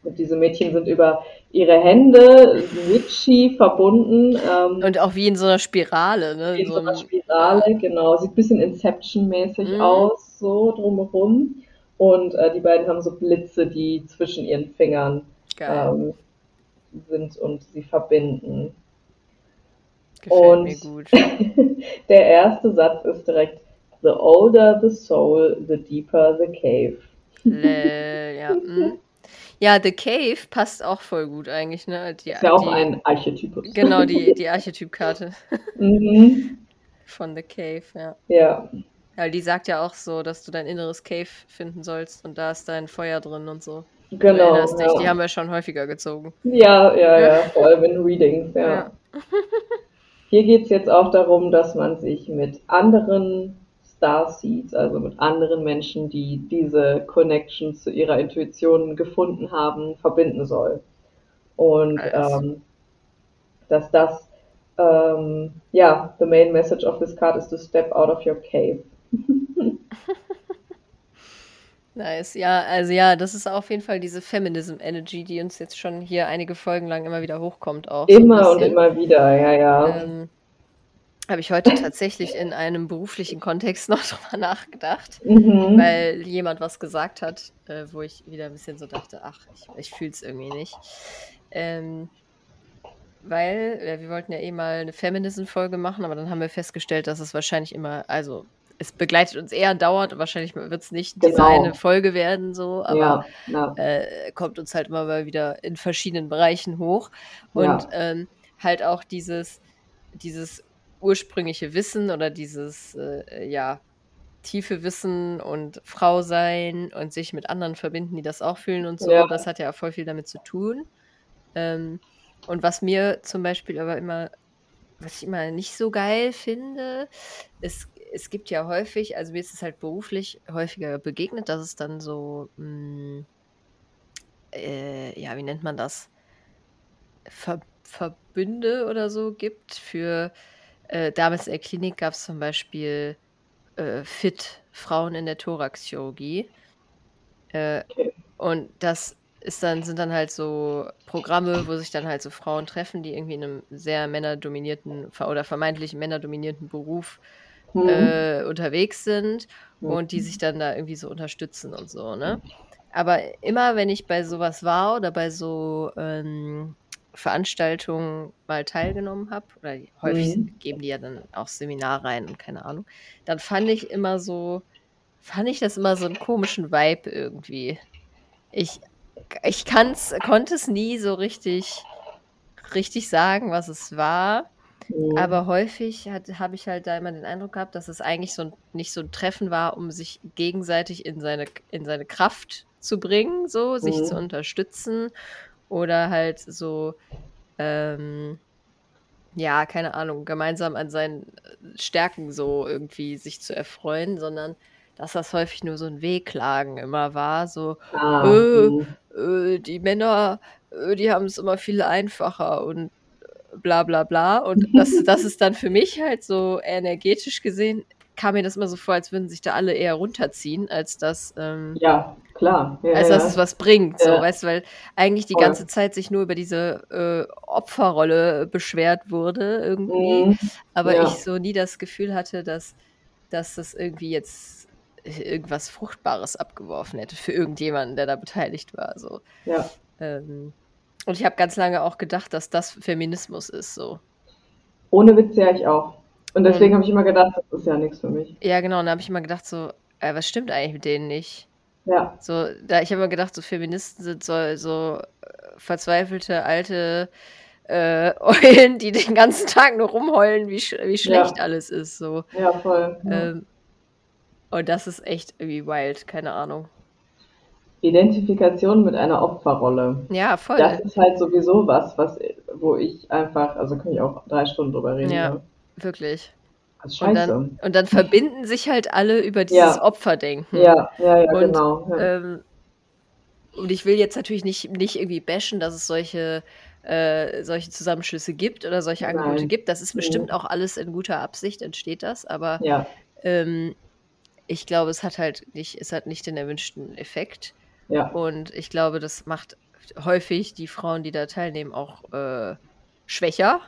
Und diese Mädchen sind über ihre Hände Witchy verbunden. Ähm, Und auch wie in so einer Spirale, ne? in so so einer Spirale, genau. Sieht ein bisschen Inception-mäßig Mhm. aus, so drumherum. Und äh, die beiden haben so Blitze, die zwischen ihren Fingern ähm, sind und sie verbinden. Gefällt und- mir gut. *laughs* Der erste Satz ist direkt The older the soul, the deeper the cave. Lä, ja. *laughs* mm. ja, The Cave passt auch voll gut eigentlich, ne? Die, Ist ja auch die, ein Archetypus. Genau, die, *laughs* die Archetypkarte mhm. von The Cave, ja. Ja, Weil die sagt ja auch so, dass du dein inneres Cave finden sollst und da ist dein Feuer drin und so. Genau. dich, die Ja. haben wir schon häufiger gezogen. ja, ja, ja, vor allem in Readings, ja. Ja. Hier geht es jetzt auch darum, dass man sich mit anderen Starseeds, also mit anderen Menschen, die diese Connection zu ihrer Intuition gefunden haben, verbinden soll. Und Nice. ähm, dass das, ähm, ja, the main message of this card is to step out of your cave. *laughs* Nice, ja, also ja, das ist auf jeden Fall diese Feminism Energy, die uns jetzt schon hier einige Folgen lang immer wieder hochkommt auch. so Immer und bisschen. immer wieder, ja, ja. Ähm, habe ich heute tatsächlich in einem beruflichen Kontext *laughs* noch drüber nachgedacht, Mhm. weil jemand was gesagt hat, äh, wo ich wieder ein bisschen so dachte, ach, ich, ich fühle es irgendwie nicht. Ähm, weil äh, wir wollten ja eh mal eine Feminism-Folge machen, aber dann haben wir festgestellt, dass es wahrscheinlich immer, also es begleitet uns eher dauernd und wahrscheinlich wird es nicht diese Genau. eine Folge werden, so, aber ja, ja, äh, kommt uns halt immer mal wieder in verschiedenen Bereichen hoch. Und Ja. ähm, halt auch dieses, dieses ursprüngliche Wissen oder dieses, äh, ja, tiefe Wissen und Frau sein und sich mit anderen verbinden, die das auch fühlen und so, das hat ja voll viel damit zu tun. Ähm, und was mir zum Beispiel aber immer, was ich immer nicht so geil finde, ist, es gibt ja häufig, also mir ist es halt beruflich häufiger begegnet, dass es dann so, mh, äh, ja, wie nennt man das? Ver Verbünde oder so gibt für, äh, damals in der Klinik gab es zum Beispiel äh, FIT, Frauen in der Thoraxchirurgie. Äh, Okay. und das ist dann, sind dann halt so Programme, wo sich dann halt so Frauen treffen, die irgendwie in einem sehr männerdominierten oder vermeintlich männerdominierten Beruf Mhm. äh, unterwegs sind Mhm. und die sich dann da irgendwie so unterstützen und so, ne? Aber immer, wenn ich bei sowas war oder bei so ähm, Veranstaltungen mal teilgenommen habe, oder die- häufig Mhm. geben die ja dann auch Seminarreihen und keine Ahnung, dann fand ich immer so, fand ich das immer so einen komischen Vibe irgendwie. Ich, ich kann's, konnte es nie so richtig, richtig sagen, was es war. Mhm. Aber häufig habe ich halt da immer den Eindruck gehabt, dass es eigentlich so ein, nicht so ein Treffen war, um sich gegenseitig in seine, in seine Kraft zu bringen, so, sich Mhm. zu unterstützen oder halt so, ähm, ja, keine Ahnung, gemeinsam an seinen Stärken so irgendwie sich zu erfreuen, sondern dass das häufig nur so ein Wehklagen immer war, so, Ah, äh, mhm. äh, die Männer, äh, die haben es immer viel einfacher und bla bla bla. Und das, *laughs* das ist dann für mich halt so energetisch gesehen, kam mir das immer so vor, als würden sich da alle eher runterziehen, als dass, ähm, Ja, klar. Ja, als ja. dass es was bringt, so, Ja. weißt du, weil eigentlich die Voll. ganze Zeit sich nur über diese äh, Opferrolle beschwert wurde irgendwie, Mhm. aber Ja. ich so nie das Gefühl hatte, dass, dass das irgendwie jetzt irgendwas Fruchtbares abgeworfen hätte für irgendjemanden, der da beteiligt war. So. Ja. Ähm, und ich habe ganz lange auch gedacht, dass das Feminismus ist. So. Ohne Witz ja ich auch. Und deswegen Und- habe ich immer gedacht, das ist ja nichts für mich. Ja, genau. Und da habe ich immer gedacht, so, äh, was stimmt eigentlich mit denen nicht? Ja, So, da ich habe immer gedacht, so Feministen sind so, so äh, verzweifelte alte äh, *laughs* Eulen, die den ganzen Tag nur rumheulen, wie, sch wie schlecht alles ist. So. ja, voll. Ja. Ähm, und das ist echt irgendwie wild, keine Ahnung. Identifikation mit einer Opferrolle. Ja, voll. Das ist halt sowieso was, was, wo ich einfach, also kann ich auch drei Stunden drüber reden. Ja. Ne? Wirklich. Und scheiße. dann, und dann verbinden sich halt alle über dieses Ja. Opferdenken. ja, ja, ja, Und, genau. Ja. Ähm, und ich will jetzt natürlich nicht, nicht irgendwie bashen, dass es solche, äh, solche Zusammenschlüsse gibt oder solche Angebote Nein. gibt. Das ist Mhm. bestimmt auch alles in guter Absicht, entsteht das, aber ja, ähm, ich glaube, es hat halt nicht, es hat nicht den erwünschten Effekt. Ja, Und ich glaube, das macht häufig die Frauen, die da teilnehmen, auch äh, schwächer,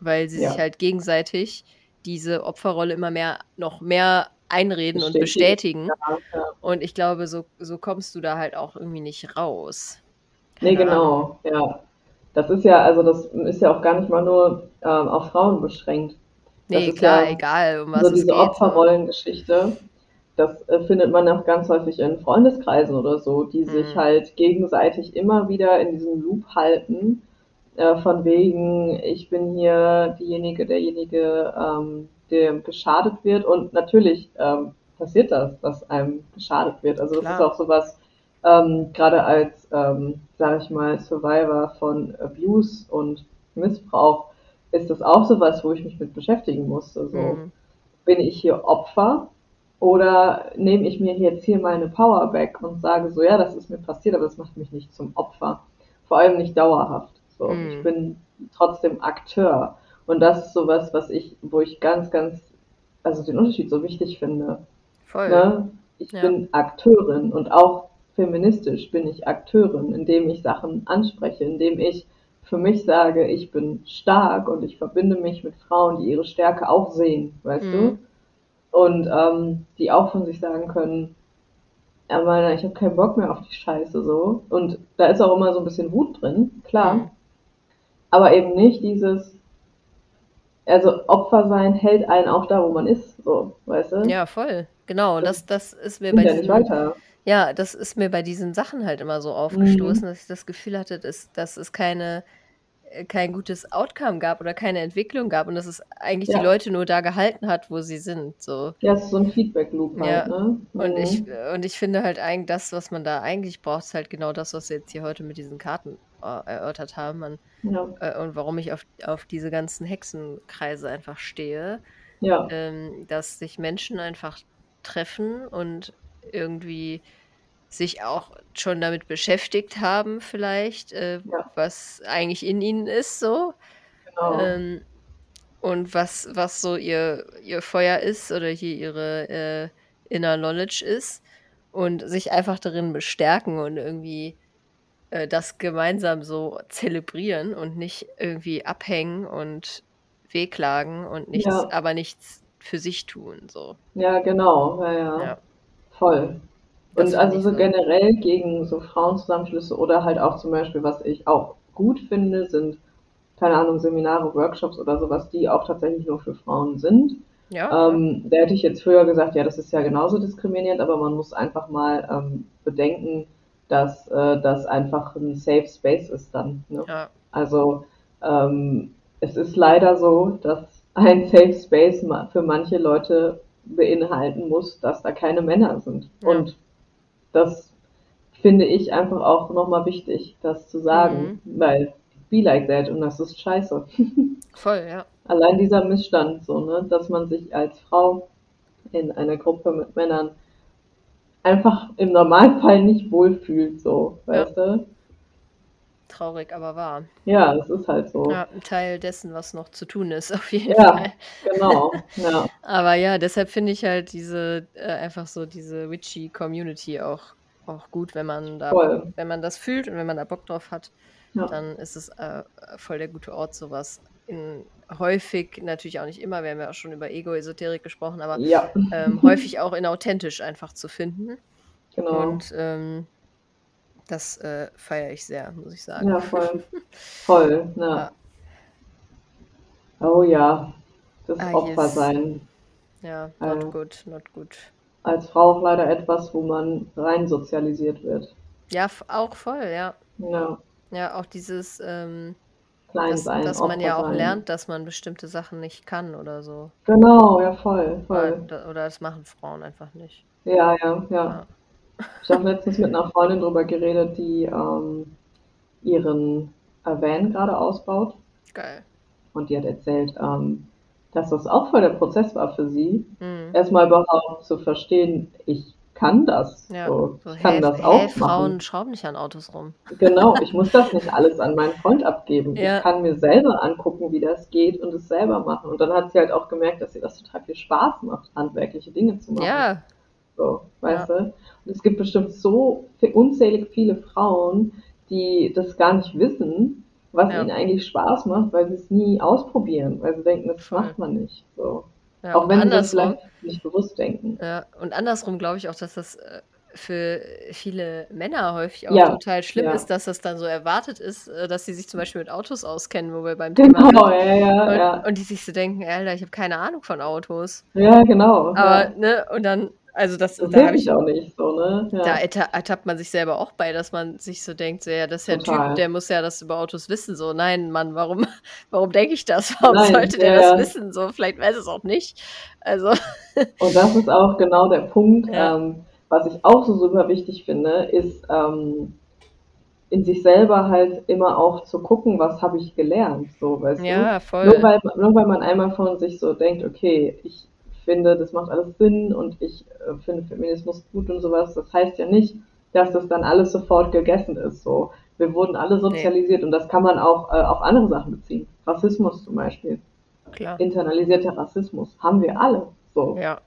weil sie Ja. sich halt gegenseitig diese Opferrolle immer mehr, noch mehr einreden und Bestätigen. ja, ja. Und ich glaube, so, so kommst du da halt auch irgendwie nicht raus. Nee, Keine Ahnung. genau, ja. Das ist ja, also das ist ja auch gar nicht mal nur ähm, auf Frauen beschränkt. Das Nee, ist klar, ja egal, um was so es diese geht. so. Opferrollengeschichte, das äh, findet man auch ganz häufig in Freundeskreisen oder so, die sich Mhm. halt gegenseitig immer wieder in diesem Loop halten, äh, von wegen, ich bin hier diejenige, derjenige, ähm, dem geschadet wird. Und natürlich ähm, passiert das, dass einem geschadet wird. Also das Klar. ist auch sowas, ähm, gerade als, ähm, sage ich mal, Survivor von Abuse und Missbrauch, ist das auch sowas, wo ich mich mit beschäftigen musste. So Mhm. bin ich hier Opfer oder nehme ich mir jetzt hier meine Power back und sage so, ja, das ist mir passiert, aber das macht mich nicht zum Opfer. Vor allem nicht dauerhaft. So, Mhm. ich bin trotzdem Akteur. Und das ist sowas, was ich, wo ich ganz, ganz, also den Unterschied so wichtig finde. Voll. Ne? Ich Ja. bin Akteurin und auch feministisch bin ich Akteurin, indem ich Sachen anspreche, indem ich für mich sage, ich bin stark und ich verbinde mich mit Frauen, die ihre Stärke auch sehen, weißt Mhm. du? Und ähm, die auch von sich sagen können, ja, meine, ich habe keinen Bock mehr auf die Scheiße so. Und da ist auch immer so ein bisschen Wut drin, klar. Mhm. Aber eben nicht dieses, also Opfer sein hält einen auch da, wo man ist, so, weißt du? Ja, voll. Genau. Das, das ist mir bei ja nicht diesem, weiter. ja, das ist mir bei diesen Sachen halt immer so Mhm. aufgestoßen, dass ich das Gefühl hatte, dass, dass es keine, kein gutes Outcome gab oder keine Entwicklung gab und dass es eigentlich die Ja. Leute nur da gehalten hat, wo sie sind. So. Ja, es ist so ein Feedback-Loop halt, Ja. ne? Und Mhm. ich, und ich finde halt eigentlich, das, was man da eigentlich braucht, ist halt genau das, was wir jetzt hier heute mit diesen Karten äh, erörtert haben. Man, Ja, äh, und warum ich auf, auf diese ganzen Hexenkreise einfach stehe. ähm, dass sich Menschen einfach treffen und irgendwie sich auch schon damit beschäftigt haben, vielleicht, äh, Ja. was eigentlich in ihnen ist, so. genau. Ähm, und was, was so ihr, ihr Feuer ist oder hier ihre äh, Inner Knowledge ist. Und sich einfach darin bestärken und irgendwie äh, das gemeinsam so zelebrieren und nicht irgendwie abhängen und wehklagen und nichts, Ja. aber nichts für sich tun. So. Ja, genau, ja, ja, Ja. voll. Das Und also so generell gegen so Frauenzusammenschlüsse oder halt auch zum Beispiel, was ich auch gut finde, sind, keine Ahnung, Seminare, Workshops oder sowas, die auch tatsächlich nur für Frauen sind. Ja, Ähm, da hätte ich jetzt früher gesagt, ja, das ist ja genauso diskriminierend, aber man muss einfach mal ähm, bedenken, dass äh, das einfach ein Safe Space ist dann. Ne? ja, Also ähm, es ist leider so, dass ein Safe Space ma- für manche Leute beinhalten muss, dass da keine Männer sind. Ja. Und das finde ich einfach auch nochmal wichtig, das zu sagen, weil be like that und das ist scheiße. *laughs* Voll, ja. Allein dieser Missstand, so, ne, dass man sich als Frau in einer Gruppe mit Männern einfach im Normalfall nicht wohlfühlt, so, weißt du? Traurig, aber wahr. Ja, es ist halt so. Ja, ein Teil dessen, was noch zu tun ist, *laughs* auf jeden Ja, Fall. genau. Ja, *laughs* Aber ja, deshalb finde ich halt diese, äh, einfach so diese witchy Community auch, auch gut, wenn man da, voll. wenn man das fühlt und wenn man da Bock drauf hat, Ja, dann ist es äh, voll der gute Ort, sowas. In, häufig, natürlich auch nicht immer, wir haben ja auch schon über Ego-Esoterik gesprochen, aber ja, ähm, häufig auch in authentisch einfach zu finden. genau. Und ähm, das äh, feiere ich sehr, muss ich sagen. Ja, voll. *laughs* Voll, ja. Ja. Oh ja, das Ah, Opfer yes. sein. Ja, not Äh, good, not good. als Frau auch leider etwas, wo man rein sozialisiert wird. Ja, auch voll, ja. Ja, Ja, auch dieses, ähm, dass, sein, dass man Opfer ja auch sein. lernt, dass man bestimmte Sachen nicht kann oder so. Genau, ja, voll, Oder, voll. da- oder das machen Frauen einfach nicht. Ja, ja, ja. Ja. Ich habe letztens mit einer Freundin drüber geredet, die ähm, ihren Van gerade ausbaut. Geil. Und die hat erzählt, ähm, dass das auch voll der Prozess war für sie, Mhm. erstmal überhaupt zu verstehen, ich kann das. Ja, So, so, ich kann hey, das hey, auch Frauen machen. schrauben nicht an Autos rum. Genau, ich muss das *laughs* nicht alles an meinen Freund abgeben. Ja. Ich kann mir selber angucken, wie das geht und es selber machen. Und dann hat sie halt auch gemerkt, dass ihr das total viel Spaß macht, handwerkliche Dinge zu machen. Ja, So, weißt du? Und es gibt bestimmt so unzählig viele Frauen, die das gar nicht wissen, was Ja. ihnen eigentlich Spaß macht, weil sie es nie ausprobieren, weil sie denken, das Voll. macht man nicht. So. ja. Auch wenn sie das vielleicht nicht bewusst denken. Ja, und andersrum glaube ich auch, dass das äh, für viele Männer häufig auch Ja, total schlimm ja. ist, dass das dann so erwartet ist, äh, dass sie sich zum Beispiel mit Autos auskennen, wo wir beim Thema Genau, sind. ja, ja, Und, ja. und die sich so denken, Alter, ich habe keine Ahnung von Autos. Ja, genau. Aber, ja. ne, und dann, also das, Das da ich auch nicht so, ne? Ja. Da erta ertappt man sich selber auch bei, dass man sich so denkt, so, ja, das ist ja ein. Typ, der muss ja das über Autos wissen. So, nein, Mann, warum, *laughs* warum denke ich das? Warum Nein, sollte der ja, das wissen? So, vielleicht weiß es auch nicht. Also, *laughs* Und das ist auch genau der Punkt, Ja. ähm, was ich auch so super wichtig finde, ist ähm, in sich selber halt immer auch zu gucken, was habe ich gelernt, so, weißt du? ja, voll. Nur weil, nur weil man einmal von sich so denkt, okay, ich finde, das macht alles Sinn und ich äh, finde Feminismus gut und sowas, das heißt ja nicht, dass das dann alles sofort gegessen ist. So, wir wurden alle sozialisiert und das kann man auch äh, auf andere Sachen beziehen. Rassismus zum Beispiel, Klar. internalisierter Rassismus haben wir alle. So, Ja,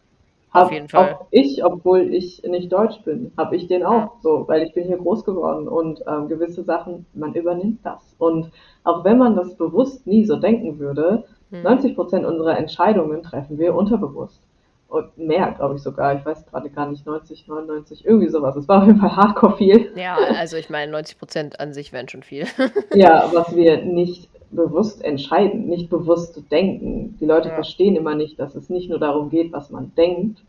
hab auf jeden Fall. Auch ich, obwohl ich nicht deutsch bin, habe ich den auch so, weil ich bin hier groß geworden und ähm, gewisse Sachen, man übernimmt das. Und auch wenn man das bewusst nie so denken würde, Hm. 90 Prozent unserer Entscheidungen treffen wir unterbewusst. Und mehr, glaube ich sogar. Ich weiß gerade gar nicht, 90, 99, irgendwie sowas. Es war auf jeden Fall hardcore viel. Ja, also ich meine, 90 Prozent an sich wären schon viel. Ja, *laughs* was wir nicht bewusst entscheiden, nicht bewusst denken. Die Leute Ja. verstehen immer nicht, dass es nicht nur darum geht, was man denkt,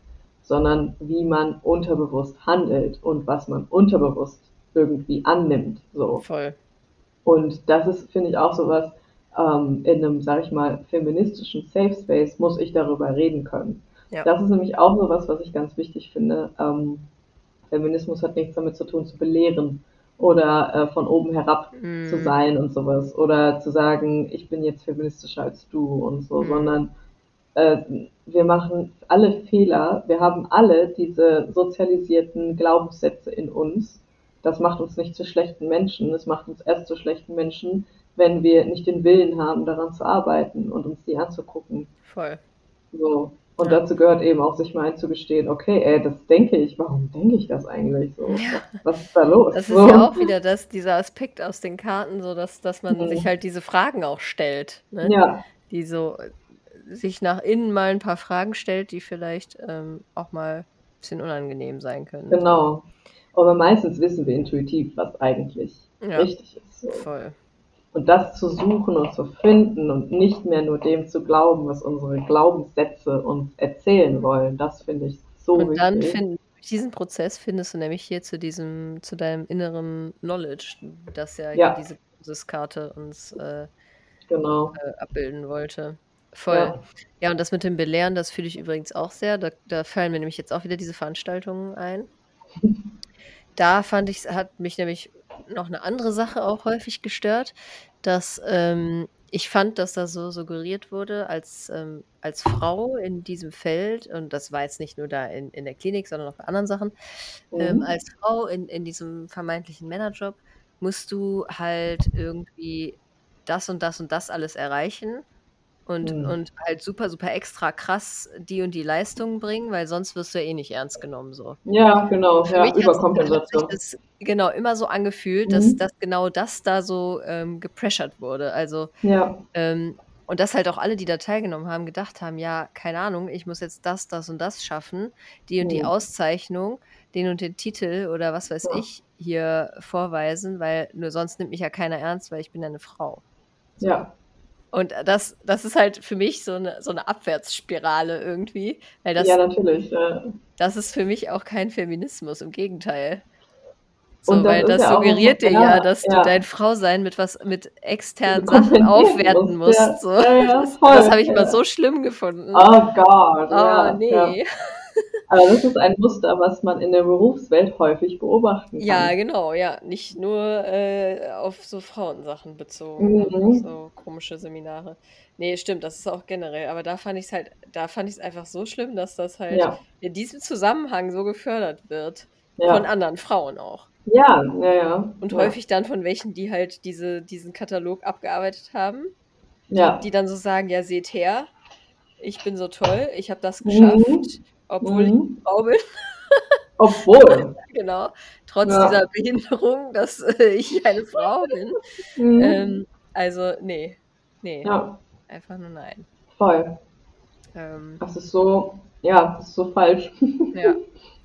sondern wie man unterbewusst handelt und was man unterbewusst irgendwie annimmt. So. Voll. Und das ist, finde ich, auch sowas, ähm, in einem, sag ich mal, feministischen Safe Space muss ich darüber reden können. Ja. Das ist nämlich auch sowas, was ich ganz wichtig finde. Ähm, Feminismus hat nichts damit zu tun, zu belehren oder äh, von oben herab Mm. zu sein und sowas oder zu sagen, ich bin jetzt feministischer als du und so, Mhm. sondern äh, wir machen alle Fehler, wir haben alle diese sozialisierten Glaubenssätze in uns. Das macht uns nicht zu schlechten Menschen, es macht uns erst zu schlechten Menschen, wenn wir nicht den Willen haben, daran zu arbeiten und uns die anzugucken. Voll. So. Und Ja. dazu gehört eben auch, sich mal einzugestehen, okay, ey, das denke ich, warum denke ich das eigentlich so? Ja. Was ist da los? Das ist so. ja auch wieder das, dieser Aspekt aus den Karten, so dass, dass man Mhm. sich halt diese Fragen auch stellt. Ne? Ja, Die so äh, sich nach innen mal ein paar Fragen stellt, die vielleicht ähm, auch mal ein bisschen unangenehm sein können. genau. Aber meistens wissen wir intuitiv, was eigentlich Ja. richtig ist. So. Voll. Und das zu suchen und zu finden und nicht mehr nur dem zu glauben, was unsere Glaubenssätze uns erzählen wollen, das finde ich so Und dann wichtig. find, durch diesen Prozess findest du nämlich hier zu diesem, zu deinem inneren Knowledge, das ja, Ja. diese Basiskarte uns äh, Genau. äh, abbilden wollte. Voll. Ja. Ja. und das mit dem Belehren, das fühle ich übrigens auch sehr. Da, da fallen mir nämlich jetzt auch wieder diese Veranstaltungen ein. *laughs* Da fand ich, hat mich nämlich noch eine andere Sache auch häufig gestört, dass ähm, ich fand, dass da so suggeriert wurde, als, ähm, als Frau in diesem Feld, und das war jetzt nicht nur da in, in der Klinik, sondern auch bei anderen Sachen, ähm, Mhm. als Frau in, in diesem vermeintlichen Männerjob musst du halt irgendwie das und das und das alles erreichen und, Mhm. und halt super, super extra krass die und die Leistungen bringen, weil sonst wirst du ja eh nicht ernst genommen. So. Ja, genau, Für ja, Überkompensation. das genau immer so angefühlt, dass, Mhm. dass genau das da so ähm, gepressured wurde. Also Ja, ähm, und dass halt auch alle, die da teilgenommen haben, gedacht haben, ja, keine Ahnung, ich muss jetzt das, das und das schaffen, die und die Mhm. Auszeichnung, den und den Titel oder was weiß Ja. ich hier vorweisen, weil nur sonst nimmt mich ja keiner ernst, weil ich bin ja eine Frau. So. ja, Und das, das ist halt für mich so eine, so eine Abwärtsspirale irgendwie, weil das, ja, natürlich. Ja. das ist für mich auch kein Feminismus, im Gegenteil. So, Und das weil das ja suggeriert dir ja, ja, dass du ja. dein Frausein mit was mit externen Du Sachen aufwerten musst, ja. So. Das, das habe ich immer so schlimm gefunden. Oh Gott, Oh, nee. Ja. Aber das ist ein Muster, was man in der Berufswelt häufig beobachten Ja, kann. genau, ja. Nicht nur äh, auf so Frauensachen bezogen? Mhm. so komische Seminare. Nee, stimmt, das ist auch generell. Aber da fand ich es halt, da fand ich es einfach so schlimm, dass das halt Ja, in diesem Zusammenhang so gefördert wird. Von ja, anderen Frauen auch. ja, ja, ja, Und ja, häufig dann von welchen, die halt diese, diesen Katalog abgearbeitet haben. Die, ja. die dann so sagen, ja, seht her, ich bin so toll, ich habe das Mhm. Obwohl ich Mhm. Frau bin. *laughs* Obwohl. Genau, trotz Ja. dieser Behinderung, dass äh, ich eine Frau bin. Mhm. Ähm, also, nee, nee, Ja, einfach nur nein. voll. Ähm, Das ist so, ja, das ist so falsch. *laughs* ja,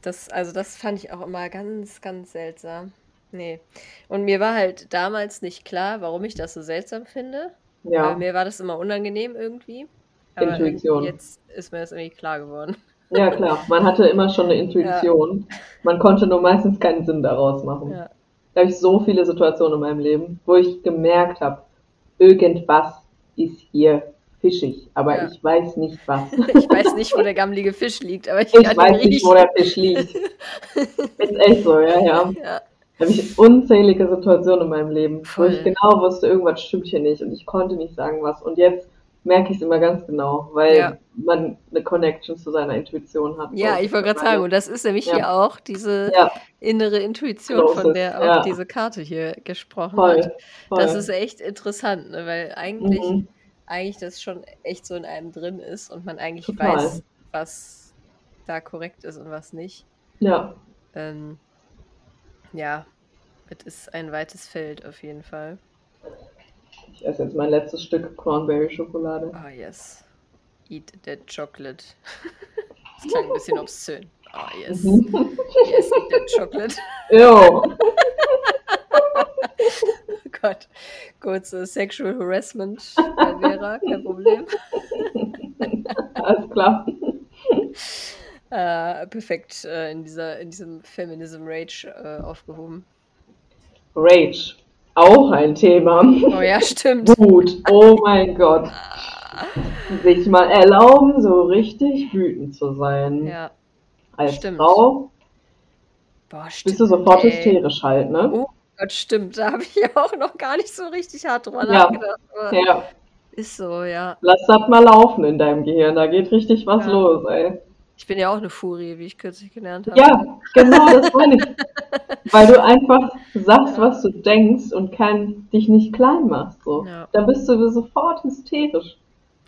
das, also das fand ich auch immer ganz, ganz seltsam. Nee. Und mir war halt damals nicht klar, warum ich das so seltsam finde. Weil Ja, mir war das immer unangenehm irgendwie. Aber irgendwie Intuition. jetzt ist mir das irgendwie klar geworden. Ja, klar. Man hatte immer schon eine Intuition. Man konnte nur meistens keinen Sinn daraus machen. Ja, Da habe ich so viele Situationen in meinem Leben, wo ich gemerkt habe, irgendwas ist hier fischig, aber Ja. ich weiß nicht was. *laughs* ich weiß nicht, wo der gammelige Fisch liegt, aber ich Ich weiß nicht, wo der Fisch liegt. *laughs* Ist echt so, ja, ja. Ja, Da habe ich unzählige Situationen in meinem Leben, wo ich voll. genau wusste, irgendwas stimmt hier nicht und ich konnte nicht sagen was. Und jetzt merke ich es immer ganz genau, weil Ja. man eine Connection zu seiner Intuition hat. Ja, ich wollte gerade sagen, und das ist nämlich Ja. hier auch diese Ja, innere Intuition, Closest, von der auch diese Karte hier gesprochen voll. hat. voll. Das ist echt interessant, ne? weil eigentlich, Mhm. eigentlich das schon echt so in einem drin ist und man eigentlich Total. weiß, was da korrekt ist und was nicht. Ja, Ähm, ja, es ist ein weites Feld auf jeden Fall. Ich esse jetzt mein letztes Stück Cranberry-Schokolade. Oh yes. Eat that chocolate. *laughs* Das klang ein bisschen obszön. Oh yes. Yes, eat that chocolate. *laughs* Jo. *laughs* Oh Gott. Kurzes Sexual Harassment bei Vera, kein Problem. Alles klar. Äh, perfekt äh, in, dieser, in diesem Feminism Rage äh, aufgehoben. Rage. Auch ein Thema. Oh ja, stimmt. Wut. Oh mein Gott. Sich mal erlauben, so richtig wütend zu sein. Ja, Als stimmt. Frau boah, stimmt. bist du sofort ey. hysterisch halt, ne? Oh Gott, stimmt. Da habe ich auch noch gar nicht so richtig hart drüber Ja. nachgedacht. Ja. Ist so, ja. Lass das mal laufen in deinem Gehirn. Da geht richtig was Ja. los, ey. Ich bin ja auch eine Furie, wie ich kürzlich gelernt habe. Ja, genau, das meine ich. Weil du einfach sagst, was du denkst und kein, dich nicht klein machst. So. Ja. Dann bist du sofort hysterisch.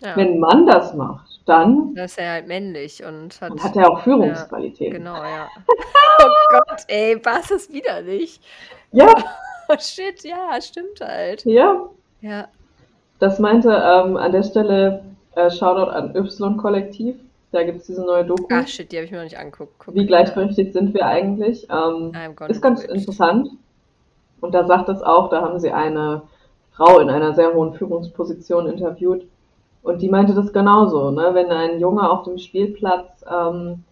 Ja. Wenn ein Mann das macht, dann, Da ist er halt männlich und hat. dann hat er auch Führungsqualitäten. Genau, ja. *laughs* Oh Gott, ey, was ist widerlich? Ja, *laughs* Oh shit, ja, stimmt halt. ja. Ja, Das meinte ähm, an der Stelle äh, Shoutout an Y-Kollektiv. Da gibt es diese neue Doku. ah shit, die habe ich mir noch nicht angeguckt. Guck, Wie gleichberechtigt sind wir eigentlich? Ähm, ist ganz interessant. Und da sagt es auch, da haben sie eine Frau in einer sehr hohen Führungsposition interviewt. Und die meinte das genauso, ne? Wenn ein Junge auf dem Spielplatz ähm,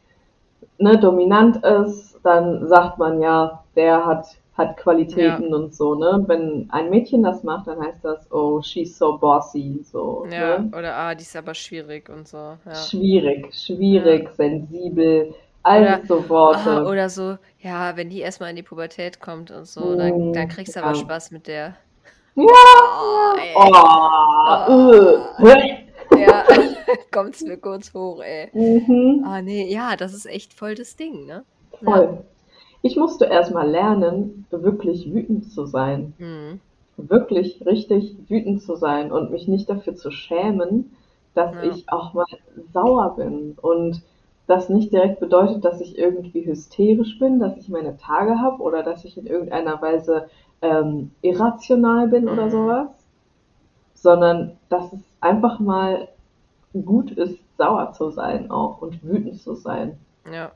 ne, dominant ist, dann sagt man ja, der hat, hat Qualitäten und so, ne? Wenn ein Mädchen das macht, dann heißt das, oh, she's so bossy, so. Ja, Ne? oder ah, die ist aber schwierig und so. Ja. Schwierig, schwierig, sensibel, alles so Worte. Ah, oder so, ja, wenn die erstmal in die Pubertät kommt und so, dann, Mm, dann kriegst du ja. aber Spaß mit der. Ja, Oh, ey. Oh, äh. Ja, *laughs* kommt's mir kurz hoch, ey. Mhm. Ah, nee, ja, das ist echt voll das Ding, ne? Voll. Ich musste erstmal lernen, wirklich wütend zu sein. Mhm. Wirklich richtig wütend zu sein und mich nicht dafür zu schämen, dass Ja. ich auch mal sauer bin. Und das nicht direkt bedeutet, dass ich irgendwie hysterisch bin, dass ich meine Tage habe oder dass ich in irgendeiner Weise ähm, irrational bin oder Mhm. sowas, sondern dass es einfach mal gut ist, sauer zu sein auch und wütend zu sein. Ja.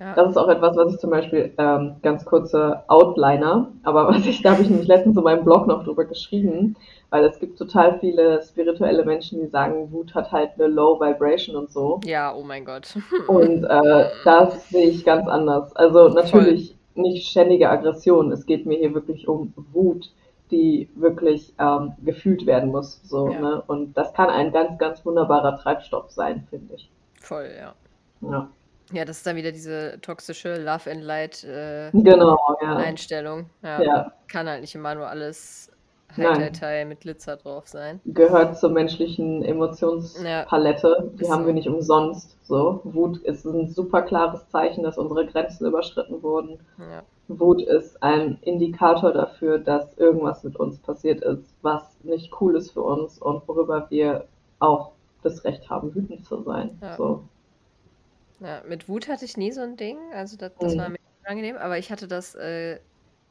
Ja. Das ist auch etwas, was ich zum Beispiel, ähm, ganz kurze Outliner, aber was ich, da habe ich nämlich letztens in meinem Blog noch drüber geschrieben, weil es gibt total viele spirituelle Menschen, die sagen, Wut hat halt eine Low Vibration und so. ja, oh mein Gott. *laughs* Und äh, das sehe ich ganz anders. Also natürlich nicht ständige Aggression. Es geht mir hier wirklich um Wut, die wirklich ähm, gefühlt werden muss. So, Ja. ne? Und das kann ein ganz, ganz wunderbarer Treibstoff sein, finde ich. Voll, ja. Ja. Ja, das ist dann wieder diese toxische Love and Light äh, Genau, ja. Einstellung. Ja. Ja. Kann halt nicht immer nur alles. Heiterei mit Glitzer drauf sein. gehört zur menschlichen Emotionspalette. Die Ist haben so. wir nicht umsonst. So, Wut ist ein super klares Zeichen, dass unsere Grenzen überschritten wurden. Wut ist ein Indikator dafür, dass irgendwas mit uns passiert ist, was nicht cool ist für uns und worüber wir auch das Recht haben, wütend zu sein. So. Ja, mit Wut hatte ich nie so ein Ding. Also das, das Mhm. war mir angenehm, aber ich hatte das äh,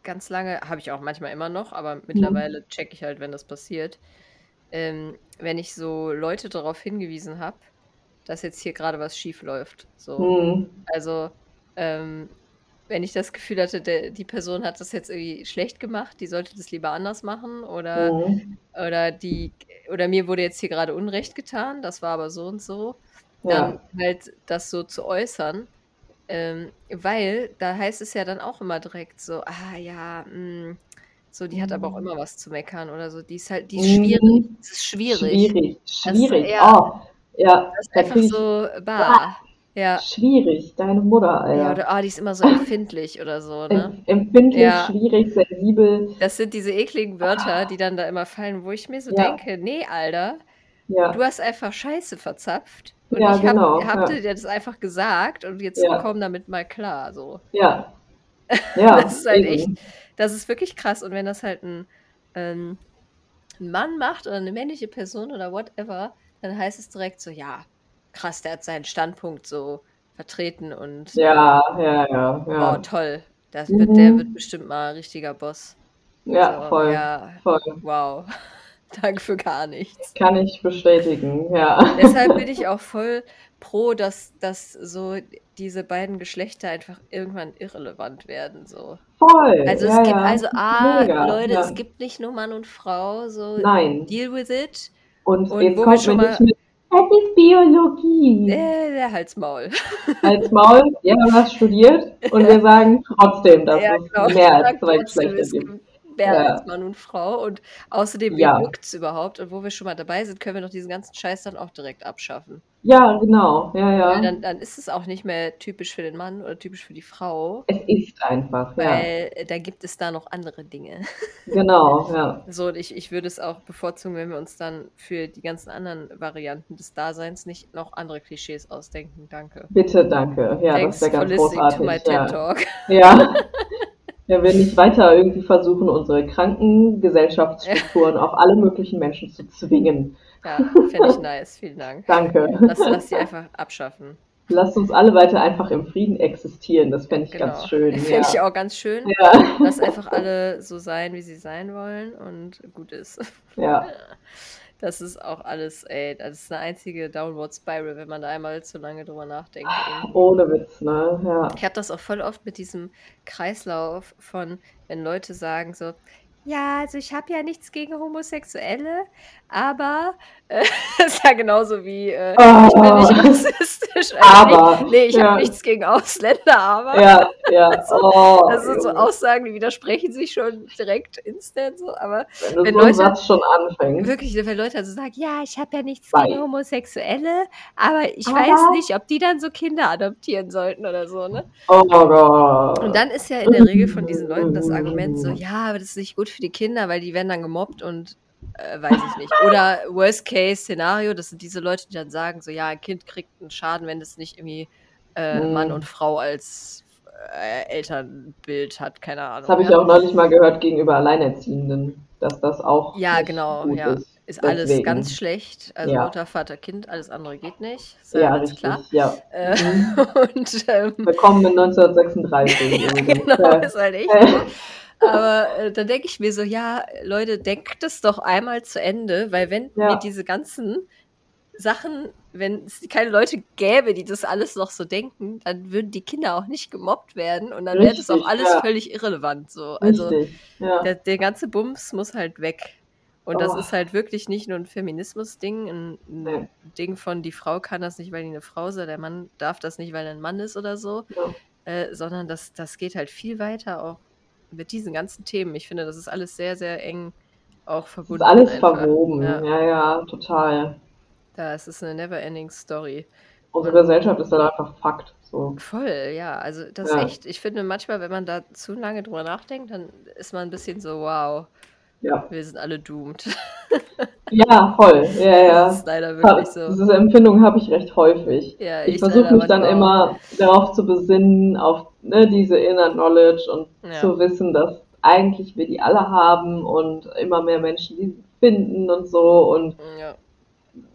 ganz lange, habe ich auch manchmal immer noch, aber mittlerweile checke ich halt, wenn das passiert. Ähm, wenn ich so Leute darauf hingewiesen habe, dass jetzt hier gerade was schief läuft. So. Hm. Also, ähm, wenn ich das Gefühl hatte, der, die Person hat das jetzt irgendwie schlecht gemacht, die sollte das lieber anders machen oder, Hm. oder die oder mir wurde jetzt hier gerade Unrecht getan, das war aber so und so, dann Ja. halt das so zu äußern. Ähm, weil da heißt es ja dann auch immer direkt so, ah ja, mh, so, die hat aber auch Mhm. immer was zu meckern oder so, die ist halt, die ist Mhm. schwierig, das ist schwierig. Schwierig. Schwierig. ja. Oh, ja. Das ist Da einfach so, bah. Ja. schwierig. Deine Mutter, Ja, Alter. oder ah, die ist immer so empfindlich oder so, *laughs* ne? Em- Empfindlich, Ja. schwierig, sensibel. Das sind diese ekligen Wörter, die dann da immer fallen, wo ich mir so Ja. denke, nee, Alter, Ja. du hast einfach Scheiße verzapft. Und Ja, ich hab, genau, hab dir das einfach gesagt und jetzt Ja. komm damit mal klar. So. Ja. *laughs* Ja, Das ist halt eben. echt, das ist wirklich krass. Und wenn das halt ein, ähm, ein Mann macht oder eine männliche Person oder whatever, dann heißt es direkt so, ja, krass, der hat seinen Standpunkt so vertreten und Ja, ja, ja, oh, ja. toll. Das wird, der Mhm. wird bestimmt mal ein richtiger Boss. Ja, so, voll, Ja, voll. wow. Danke für gar nichts. Kann ich bestätigen, ja. Deshalb bin ich auch voll pro, dass, dass so diese beiden Geschlechter einfach irgendwann irrelevant werden. So. Voll. Also ja, es gibt ja. also A, Mega, Leute, ja. es gibt nicht nur Mann und Frau, so Nein. deal with it. Und, Und jetzt wir kommt mal- nicht mit, es ist Biologie. Äh, der Halsmaul. *laughs* Als Maul, ja, du hast studiert und wir sagen trotzdem, dass es genau. mehr als zwei Geschlechter es gibt. Mehr Ja. als Mann und Frau. Und außerdem, Ja. wie juckt's überhaupt? Und wo wir schon mal dabei sind, können wir doch diesen ganzen Scheiß dann auch direkt abschaffen. Ja, genau, ja, Weil ja. dann, dann ist es auch nicht mehr typisch für den Mann oder typisch für die Frau. Es ist einfach, ja. Weil äh, da gibt es da noch andere Dinge. *laughs* Genau, ja. So, und ich, ich würde es auch bevorzugen, wenn wir uns dann für die ganzen anderen Varianten des Daseins nicht noch andere Klischees ausdenken. Danke. Bitte, danke. Ja, Thanks das wäre for ganz listening to my großartig. TED Ja. Talk. Ja. *laughs* Ja, wir nicht weiter irgendwie versuchen, unsere kranken Gesellschaftsstrukturen *laughs* auf alle möglichen Menschen zu zwingen. Ja, fände ich nice. Vielen Dank. Danke. Lass, lass die einfach abschaffen. Lasst uns alle weiter einfach im Frieden existieren. Das fände ich ganz schön. *laughs* Fände Ja. Genau. ich auch ganz schön. Ja. Lass einfach alle so sein, wie sie sein wollen und gut ist. ja. *laughs* Das ist auch alles, ey, das ist eine einzige Downward Spiral, wenn man da einmal zu lange drüber nachdenkt. irgendwie. Ohne Witz, ne? Ja. Ich habe das auch voll oft mit diesem Kreislauf von, wenn Leute sagen so, ja, also ich habe ja nichts gegen Homosexuelle, aber äh, *laughs* ist ja genauso wie äh, ich bin nicht Oh. rassistisch. Also Aber, nee, ich ja. habe nichts gegen Ausländer, aber Ja, Ja, *laughs* Also, oh, Das sind so. Aussagen, die widersprechen sich schon direkt instant so, aber Wenn wenn so Leute- Satz schon anfängst. wirklich, wenn Leute also sagen, ja, ich habe ja nichts Bye. gegen Homosexuelle, aber ich Aber- weiß nicht, ob die dann so Kinder adoptieren sollten oder so, ne? Oh Gott. Und dann ist ja in der Regel von diesen Leuten das Argument so, *laughs* ja, aber das ist nicht gut für die Kinder, weil die werden dann gemobbt und äh, weiß ich nicht. Oder Worst-Case-Szenario, das sind diese Leute, die dann sagen, so, ja, ein Kind kriegt einen Schaden, wenn es nicht irgendwie äh, Mhm. Mann und Frau als äh, Elternbild hat, keine Ahnung. Das habe ich ja. auch neulich mal gehört gegenüber Alleinerziehenden, dass das auch Ja, genau, gut ja. ist. Ist alles ganz schlecht. Also Ja. Mutter, Vater, Kind, alles andere geht nicht. Ist Ja, richtig, klar. ja. Äh, Mhm. *laughs* und ähm, Willkommen in 1936. *laughs* ja, genau, ist halt echt. *laughs* Aber äh, dann denke ich mir so, ja, Leute, denkt es doch einmal zu Ende, weil wenn Ja. mir diese ganzen Sachen, wenn es keine Leute gäbe, die das alles noch so denken, dann würden die Kinder auch nicht gemobbt werden und dann wäre das auch alles ja. völlig irrelevant. So. Also ja. der, der ganze Bums muss halt weg. Und das Oh. ist halt wirklich nicht nur ein Feminismus-Ding, ein, ein Nee. Ding von, die Frau kann das nicht, weil die eine Frau ist, der Mann darf das nicht, weil er ein Mann ist oder so, äh, sondern das, das geht halt viel weiter auch mit diesen ganzen Themen. Ich finde, das ist alles sehr, sehr eng auch Das verbunden. ist alles einfach. verwoben. Ja, Ja, ja, total. da ist es eine never-ending Story. Unsere Und- Gesellschaft ist dann einfach Fakt. So. Voll, ja. Also das Ja. ist echt, ich finde manchmal, wenn man da zu lange drüber nachdenkt, dann ist man ein bisschen so, wow, Ja. wir sind alle doomed. *laughs* ja, voll. Ja, ja. Das ist leider wirklich so. Diese Empfindung habe ich recht häufig. Ja, Ich ich versuche mich dann auch. immer darauf zu besinnen, auf ne, diese Inner Knowledge und Ja. zu wissen, dass eigentlich wir die alle haben und immer mehr Menschen die finden und so. Und Ja.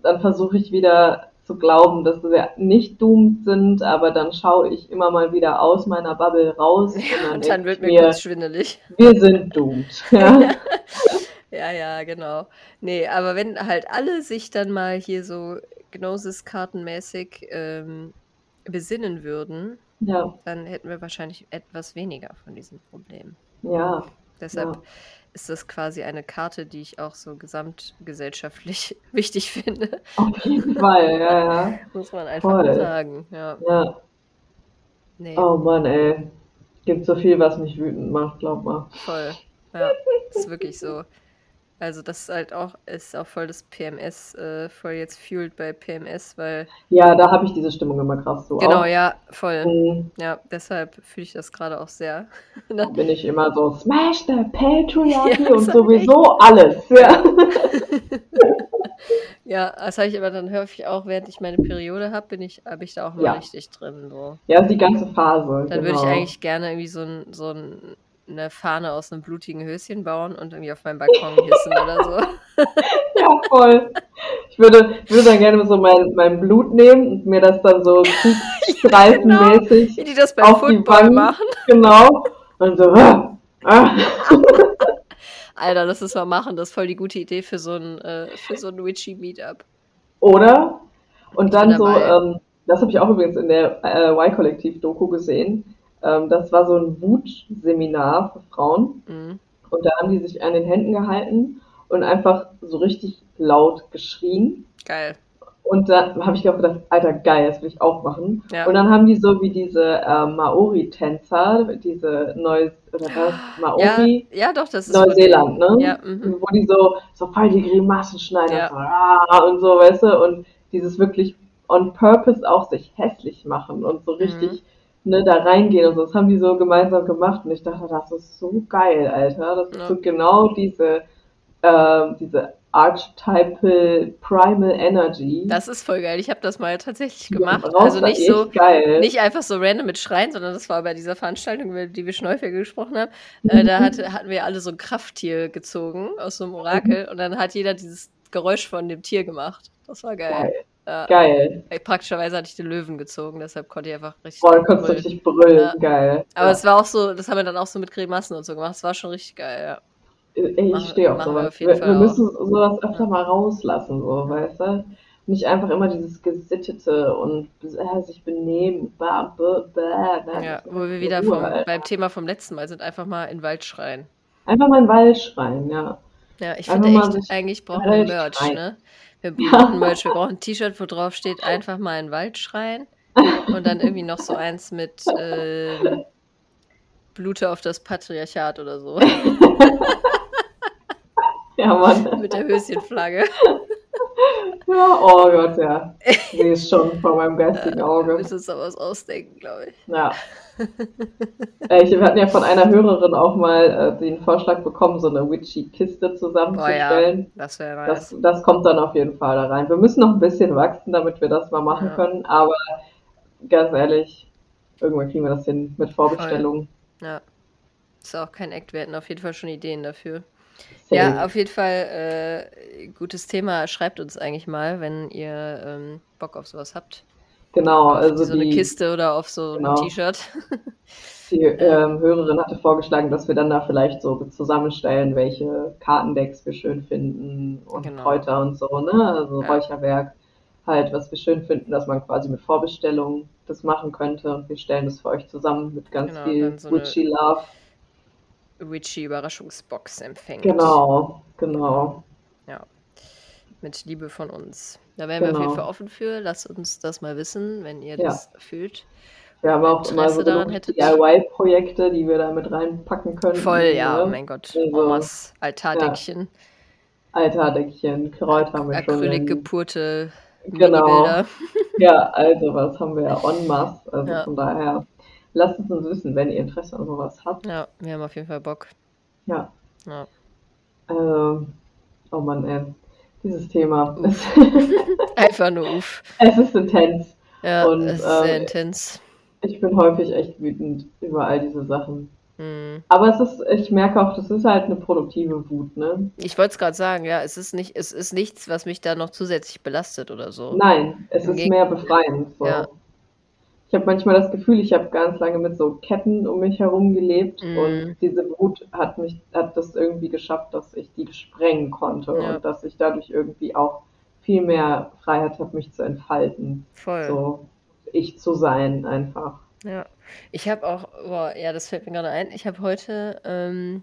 dann versuche ich wieder zu glauben, dass wir nicht doomed sind, aber dann schaue ich immer mal wieder aus meiner Bubble raus *laughs* und denk dann wird mir kurz schwindelig. wir sind doomed. *laughs* Ja. Ja, ja, genau. Nee, aber wenn halt alle sich dann mal hier so Gnosis-kartenmäßig ähm, besinnen würden, ja, dann hätten wir wahrscheinlich etwas weniger von diesen Problemen. ja, Deshalb Ja. ist das quasi eine Karte, die ich auch so gesamtgesellschaftlich *laughs* wichtig finde. auf jeden Fall, ja, ja. *laughs* Muss man einfach Voll. sagen. Ja, ja. nee, Oh Mann, ey. Gibt so viel, was mich wütend macht, glaub mal. voll. Ja, ist wirklich so. Also das ist halt auch, ist auch voll das PMS, äh, voll jetzt fueled bei PMS, weil, Ja, da habe ich diese Stimmung immer krass so. genau, auch. ja, voll. Mhm. Ja, deshalb fühle ich das gerade auch sehr. *laughs* Da bin ich immer so, smash the Patriarchy *laughs* Ja, und ich sowieso alles. Ja. *laughs* Ja, das habe ich aber dann häufig auch, während ich meine Periode habe, bin ich, habe ich da auch mal Ja. richtig drin. So. ja, ist die ganze Phase. Dann genau. würde ich eigentlich gerne irgendwie so, ein, so ein, eine Fahne aus einem blutigen Höschen bauen und irgendwie auf meinem Balkon hissen oder so. *laughs* Ja, voll. Ich würde, ich würde dann gerne so mein, mein Blut nehmen und mir das dann so *laughs* streifenmäßig Wie die das beim auf die Football machen. genau. Und so, ah, ah. *laughs* Alter, lass das mal machen. Das ist voll die gute Idee für so ein, äh, für so ein Witchy-Meetup. Oder? Und dann so, ähm, das habe ich auch übrigens in der äh, Y-Kollektiv-Doku gesehen. Ähm, das war so ein Wutseminar für Frauen. Mhm. Und da haben die sich an den Händen gehalten und einfach so richtig laut geschrien. Geil. Und da habe ich auch gedacht, Alter, geil, das will ich auch machen. Ja. Und dann haben die so wie diese äh, Maori-Tänzer, diese Neu oder was, Ja, Maori, ja, doch, das ist Neuseeland, ne? Ja, mhm. Wo die so, so voll die Grimassen schneiden Ja. und, so, ah, und so, weißt du, und dieses wirklich on purpose auch sich hässlich machen und so richtig ne, da reingehen und so. Das haben die so gemeinsam gemacht und ich dachte, das ist so geil, Alter. Das ist Ja. so genau diese, ähm, diese Archetypal Primal Energy. Das ist voll geil. Ich habe das mal tatsächlich gemacht. raus Also da nicht so, geil. nicht einfach so random mit Schreien, sondern das war bei dieser Veranstaltung, über die wir schon häufiger gesprochen haben. Äh, da Mhm. hatte, hatten wir alle so ein Krafttier gezogen aus so einem Orakel und dann hat jeder dieses Geräusch von dem Tier gemacht. Das war geil. Geil. Ja. Geil. Äh, Praktischerweise hatte ich den Löwen gezogen, deshalb konnte ich einfach richtig. Boah, konntest du richtig brüllen. Ja. Geil. Aber ja. es war auch so, das haben wir dann auch so mit Grimassen und so gemacht. Es war schon richtig geil, ja. Machen- ich stehe auf sowas. auf jeden Wir, Fall wir müssen sowas öfter Ja. mal rauslassen, so, weißt du? Nicht einfach immer dieses Gesittete und äh, sich benehmen. Bah, bah, bah, ja wo wir wieder vom, Alter. beim Thema vom letzten Mal sind, einfach mal in den Wald schreien. Einfach mal in den Wald schreien, ja. Ja, ich Einfach finde echt, eigentlich brauchen Wald wir Merch, schreien. ne? Wir brauchen Merch, wir brauchen ein T-Shirt, wo drauf steht, einfach mal in den Wald schreien. Und dann irgendwie noch so eins mit, ähm, blute auf das Patriarchat oder so. *laughs* Ja, Mann. Mit der Höschenflagge. Ja, oh Gott, ja. Ich sehe es schon vor meinem geistigen Auge. müssen uns da was ausdenken, glaube ich. Ja. Äh, Ich, wir hatten ja von einer Hörerin auch mal äh, den Vorschlag bekommen, so eine Witchy-Kiste Boah, ja, zusammenzustellen. das wäre nice. Das, das kommt dann auf jeden Fall da rein. Wir müssen noch ein bisschen wachsen, damit wir das mal machen Ja. können, aber ganz ehrlich, irgendwann kriegen wir das hin mit Vorbestellungen. Ja. Ist auch kein Act. Wir hatten auf jeden Fall schon Ideen dafür. Same. Ja, auf jeden Fall äh, gutes Thema. Schreibt uns eigentlich mal, wenn ihr ähm, Bock auf sowas habt. genau, Auf also so eine die, Kiste oder auf so Genau. ein T-Shirt. *laughs* die ähm, Hörerin hatte vorgeschlagen, dass wir dann da vielleicht so zusammenstellen, welche Kartendecks wir schön finden und Genau. Kräuter und so, ne? Also Ja. Räucherwerk, halt, was wir schön finden, dass man quasi mit Vorbestellung das machen könnte und wir stellen das für euch zusammen mit ganz Genau, viel so eine- Witchy Love. Witchy Überraschungsbox empfängt. Genau, genau. Mit Liebe von uns. Da wären wir auf jeden Genau. Fall offen für. Lasst uns das mal wissen, wenn ihr Ja. das fühlt. Wir haben auch immer so. DIY-Projekte, die wir da mit reinpacken können. Voll, ja, ne? mein Gott. Also, Omas Altardeckchen. Altardeckchen, Kräuter haben wir schon. Acrylic gepurte Genau. Ja, also was haben wir en masse. Also Ja. von daher, lasst es uns wissen, wenn ihr Interesse an sowas habt. Ja, wir haben auf jeden Fall Bock. Ja. Ja. Ähm, oh Mann, ey. Dieses Thema. *laughs* Einfach nur uff. es ist intens. Ja, Und, es ist sehr ähm, intens. Ich bin häufig echt wütend über all diese Sachen. Hm. Aber es ist, ich merke auch, das ist halt eine produktive Wut, ne? Ich wollte es gerade sagen, ja, es ist nicht, es ist nichts, was mich da noch zusätzlich belastet oder so. Nein, es Im ist Geg- mehr befreiend. So. Ja. Ich habe manchmal das Gefühl, ich habe ganz lange mit so Ketten um mich herum gelebt Mhm. und diese Wut hat mich, hat das irgendwie geschafft, dass ich die sprengen konnte Ja. und dass ich dadurch irgendwie auch viel mehr Freiheit habe, mich zu entfalten. Voll. So ich zu sein einfach. Ja. Ich habe auch, boah, ja, das fällt mir gerade ein. Ich habe heute ähm,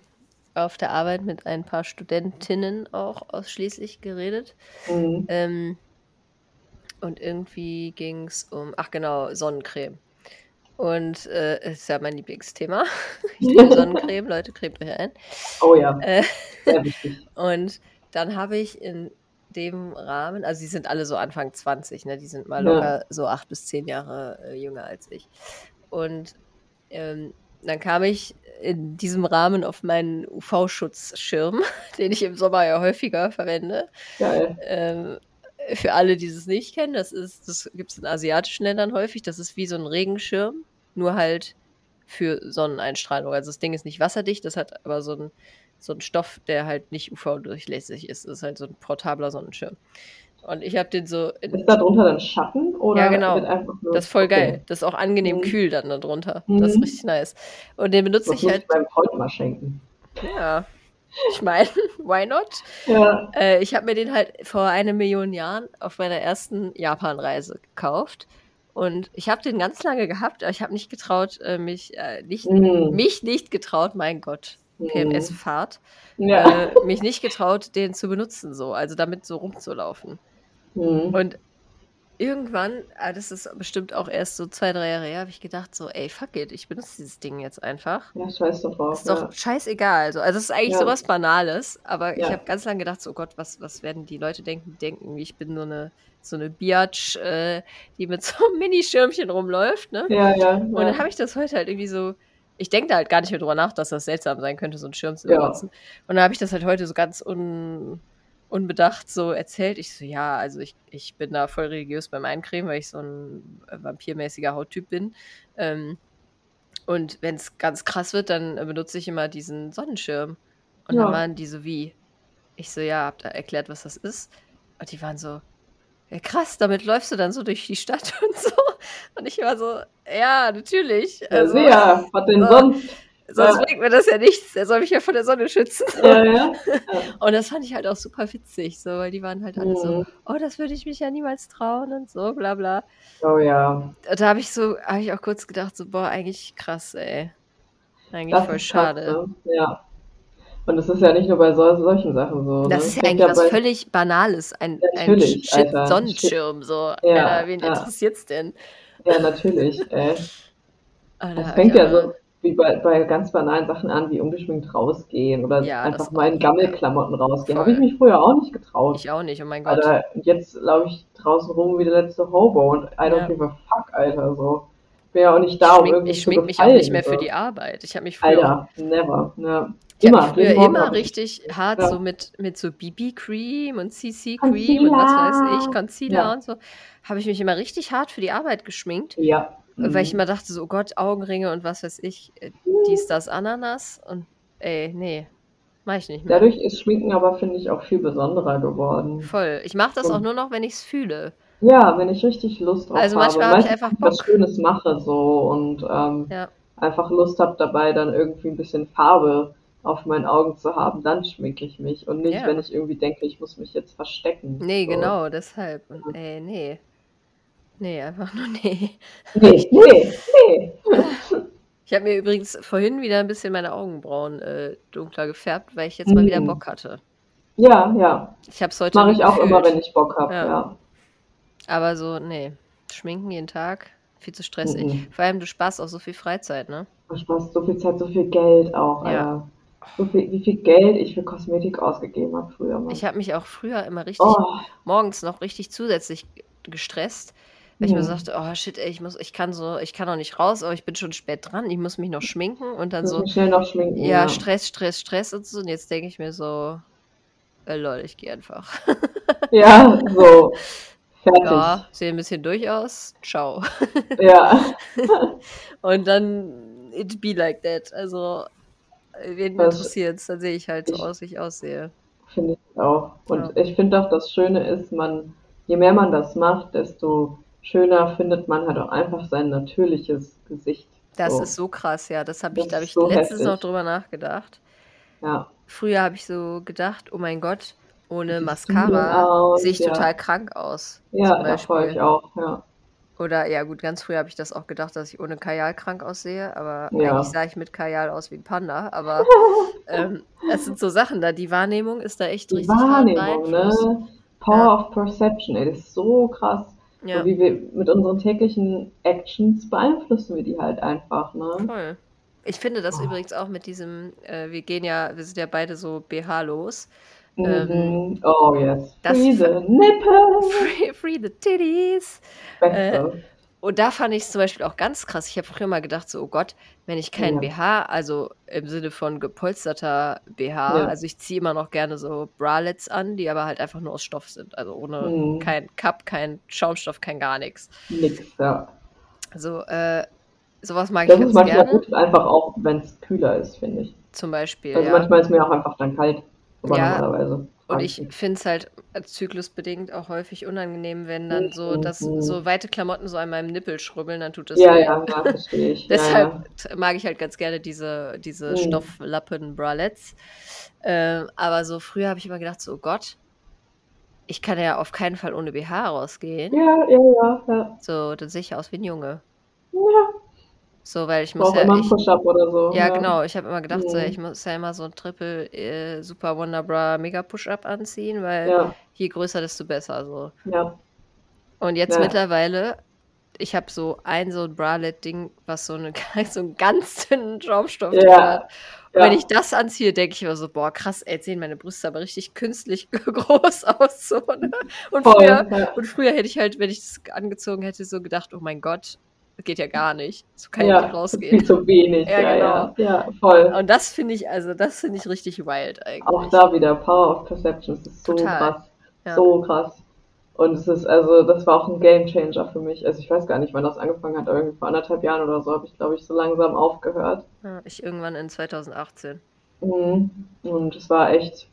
auf der Arbeit mit ein paar Studentinnen auch ausschließlich geredet. Mhm. Ähm, und irgendwie ging es um, ach genau, Sonnencreme. Und äh, ist ja mein Lieblingsthema. *laughs* Ich liebe Sonnencreme, Leute, cremt euch ein. Oh ja, Äh, sehr wichtig. *laughs* und dann habe ich in dem Rahmen, also die sind alle so Anfang 20, ne? Die sind mal Ja. locker so acht bis zehn Jahre äh, jünger als ich. Und ähm, dann kam ich in diesem Rahmen auf meinen UV-Schutzschirm, *laughs* den ich im Sommer ja häufiger verwende. Geil. Ähm, für alle, die es nicht kennen, das ist, das gibt es in asiatischen Ländern häufig. Das ist wie so ein Regenschirm, nur halt für Sonneneinstrahlung. Also das Ding ist nicht wasserdicht, das hat aber so ein so ein Stoff, der halt nicht UV-durchlässig ist. Das ist halt so ein portabler Sonnenschirm. Und ich habe den so. In, Ist da drunter dann Schatten oder Ja, genau. das ist voll Okay. geil. Das ist auch angenehm Mhm. kühl dann darunter. Das ist Mhm. richtig nice. Und den benutze Das ich halt. ich meinem Freund mal schenken. Ja. *laughs* Ich meine, why not? Ja. Äh, ich habe mir den halt vor eine Million Jahren auf meiner ersten Japan-Reise gekauft. Und ich habe den ganz lange gehabt, aber ich habe nicht getraut, äh, mich, äh, nicht, Mhm. mich nicht getraut, mein Gott, PMS-Fahrt, Ja. äh, mich nicht getraut, den zu benutzen, so, also damit so rumzulaufen. Mhm. Und irgendwann, ah, das ist bestimmt auch erst so zwei, drei Jahre her, habe ich gedacht, so, ey, fuck it, ich benutze dieses Ding jetzt einfach. Ja, scheiß doch drauf. Ist doch scheißegal. Also, also es ist eigentlich Ja. sowas Banales, aber ich Ja. habe ganz lange gedacht, so Gott, was, was werden die Leute denken? Die denken, ich bin so eine, so eine Biatch, äh, die mit *laughs* so einem Minischirmchen rumläuft, ne? Ja, ja. Und dann habe ich das heute halt irgendwie so. Ich denke da halt gar nicht mehr drüber nach, dass das seltsam sein könnte, so einen Schirm zu Ja. benutzen. Und dann habe ich das halt heute so ganz un, unbedacht so erzählt. Ich so, ja, also ich, ich bin da voll religiös beim Eincremen, weil ich so ein äh, vampirmäßiger Hauttyp bin. Ähm, und wenn es ganz krass wird, dann äh, benutze ich immer diesen Sonnenschirm. Und Ja. dann waren die so wie. Ich so, ja, hab da erklärt, was das ist. Und die waren so, ja, krass, damit läufst du dann so durch die Stadt *laughs* und so. Und ich war so, ja, natürlich. Ja, Also, sehr. Was denn so. sonst? Sonst ja. bringt mir das ja nichts. Er soll mich ja vor der Sonne schützen. Ja, *laughs* ja. Und das fand ich halt auch super witzig, so, weil die waren halt alle so, Mhm. oh, das würde ich mich ja niemals trauen und so, bla bla. Oh ja. Da habe ich so, habe ich auch kurz gedacht, so, boah, eigentlich krass, ey. Eigentlich Das voll ist krass, schade. ne? Ja. Und es ist ja nicht nur bei sol solchen Sachen so. Das ne? ist ja eigentlich was bei- völlig Banales. Ein, ein Natürlich, Shit Alter. Sonnenschirm, so. Ja, Alter, wen ja. interessiert's denn? Ja, natürlich, ey. *laughs* Ah, da Das fängt ja so, wie bei, bei ganz banalen Sachen an, wie ungeschminkt rausgehen oder Ja, einfach mal in. Gammelklamotten rausgehen. Habe ich mich früher auch nicht getraut. Ich auch nicht, oh mein Gott. Alter, jetzt laufe ich draußen rum wie der letzte Hobo und I don't Ja. give a fuck, Alter, so. Ich bin ja auch nicht Ich da, um irgendwie ich schmink mich auch nicht mehr so. für die Arbeit. Ich habe mich früher Alter, never, ne. Ich Immer, früher immer richtig hart Ja. so mit, mit so BB-Cream und CC-Cream und was weiß ich, Concealer Ja. und so, habe ich mich immer richtig hart für die Arbeit geschminkt, Ja. Weil ich Mhm. immer dachte, so, oh Gott, Augenringe und was weiß ich, äh, dies, das, Ananas und ey, nee, mach ich nicht mehr. Dadurch ist Schminken aber, finde ich, auch viel besonderer geworden. Voll. Ich mache das auch Und- nur noch, wenn ich es fühle. Ja, wenn ich richtig Lust drauf Also habe. manchmal habe ich einfach was Bock. Schönes mache so und ähm, Ja. einfach Lust habe dabei, dann irgendwie ein bisschen Farbe auf meinen Augen zu haben, dann schminke ich mich und nicht, Ja. wenn ich irgendwie denke, ich muss mich jetzt verstecken. Nee, so. genau, deshalb. Und ey, nee. Nee, einfach nur nee. Nee, nee, nee. *laughs* Ich habe mir übrigens vorhin wieder ein bisschen meine Augenbrauen äh, dunkler gefärbt, weil ich jetzt mal wieder Mm. Bock hatte. Ja, ja. Ich habe es heute Mache ich auch immer, wenn ich Bock habe, Ja. ja. Aber so, nee. Schminken jeden Tag, viel zu stressig. Mhm. Vor allem, du sparst auch so viel Freizeit, ne? Du sparst so viel Zeit, so viel Geld auch, Ja. Alter. So viel, wie viel Geld ich für Kosmetik ausgegeben habe früher mal. Ich habe mich auch früher immer richtig, Oh, morgens noch richtig zusätzlich gestresst, weil ich mir sagte, oh shit, ey, ich muss, ich kann so, ich kann noch nicht raus, aber ich bin schon spät dran, ich muss mich noch schminken und dann so, schnell noch schminken. ja, Stress, Stress, Stress und so. Und jetzt denke ich mir so, äh, lol, ich gehe einfach. *laughs* Ja, so. Fertig. Ja, sehe ein bisschen durch aus. Ciao. *laughs* Ja. Und dann it be like that. Also, wen Das- interessiert's? Dann sehe ich halt so ich- aus, wie ich aussehe. Finde ich auch. Und ich finde auch, das Schöne ist, man, je mehr man das macht, desto schöner findet man halt auch einfach sein natürliches Gesicht. Das so. ist so krass, ja. Das habe Das ich, glaube ich, so letztens noch heftig. drüber nachgedacht. Ja. Früher habe ich so gedacht, oh mein Gott, ohne Mascara sehe ich Ja. total krank aus. Ja, zum da freue ich auch, ja. Oder ja, gut, ganz früh habe ich das auch gedacht, dass ich ohne Kajal krank aussehe, aber Ja. eigentlich sah ich mit Kajal aus wie ein Panda. Aber *laughs* ähm, es sind so Sachen da, die Wahrnehmung ist da echt Die richtig Wahrnehmung, ne? Power Ja. of Perception, ey, das ist so krass. Ja, Und wie wir mit unseren täglichen Actions beeinflussen wir die halt einfach, ne? voll. Ich finde das Oh. übrigens auch mit diesem, äh, wir gehen ja, wir sind ja beide so BH-los. Mhm. Ähm, oh yes. Free the ver- nipple. *laughs* Free, free the titties. Beste. Und da fand ich es zum Beispiel auch ganz krass. Ich habe früher mal gedacht, so, oh Gott, wenn ich keinen Ja. BH, also im Sinne von gepolsterter BH, Ja. also ich ziehe immer noch gerne so Bralets an, die aber halt einfach nur aus Stoff sind. Also ohne Mhm. kein Cup, kein Schaumstoff, kein gar nichts. Nix, ja. Also, äh, sowas mag Das ich ist ganz manchmal gerne. gut, einfach auch, wenn es kühler ist, finde ich. Zum Beispiel, Also ja. manchmal ist mir auch einfach dann kalt. Normalerweise. Und ich finde es halt äh, zyklusbedingt auch häufig unangenehm, wenn dann so, Mhm. das, so weite Klamotten so an meinem Nippel schrubbeln, dann tut das Ja, weh. ja, ja, verstehe ich. *laughs* Ja, Deshalb ja. t- mag ich halt ganz gerne diese, diese Mhm. Stofflappen-Bralettes. Ähm, aber so früher habe ich immer gedacht, so, oh Gott, ich kann ja auf keinen Fall ohne BH rausgehen. Ja, ja, ja, ja. So, dann sehe ich aus wie ein Junge. Ja, So, weil ich muss ja, immer ich, Push-Up oder so. ja genau, ich habe immer gedacht, so, Mhm. ich muss ja immer so ein Triple äh, Super Wonder Bra Mega Push-Up anziehen, weil Ja, je größer, desto besser. So. ja. Und jetzt Ja. mittlerweile, ich habe so ein so ein Bralette-Ding, was so, eine, *laughs* so einen ganz dünnen Schaumstoff Ja, hat. Und wenn ja. ich das anziehe, denke ich immer so, boah, krass, ey, sehen meine Brüste aber richtig künstlich *laughs* groß aus. So, ne? und, Voll, früher, ja. und früher hätte ich halt, wenn ich das angezogen hätte, so gedacht, oh mein Gott, geht ja gar nicht. So kann ich Ja, nicht ist viel rausgehen. zu wenig. Ja, Ja, genau. ja, ja, voll. Und das finde ich, also das finde ich richtig wild eigentlich. Auch da wieder Power of Perception. Das ist so Total. krass. Ja. So krass. Und es ist, also, das war auch ein Game Changer für mich. Also, ich weiß gar nicht, wann das angefangen hat, irgendwie vor anderthalb Jahren oder so habe ich, glaube ich, so langsam aufgehört. Ja, ich irgendwann in 2018. Mhm. Und es war echt,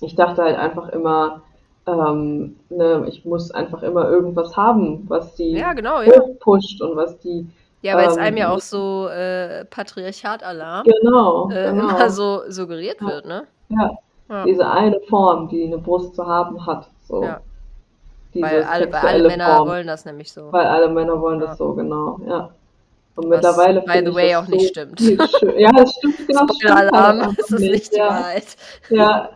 ich dachte halt einfach immer, ähm, ne, ich muss einfach immer irgendwas haben, was die Ja, genau, ja. hochpusht und was die, Ja, weil es Ähm, einem ja auch so äh, Patriarchat-Alarm genau, äh, genau, *laughs* immer so suggeriert Ja. wird, ne? ja, Ja. diese eine Form, die eine Brust zu haben hat, so. Ja. Weil alle, weil alle Männer Form. wollen das nämlich so. Weil alle Männer wollen Ja. das so, genau, ja. Und Was, mittlerweile by the way, das auch nicht so stimmt. viel schön- Ja, das stimmt, *laughs* genau, das stimmt Spoiler-Alarm, einfach *laughs* es ist nicht die ja. Wahrheit. Ja,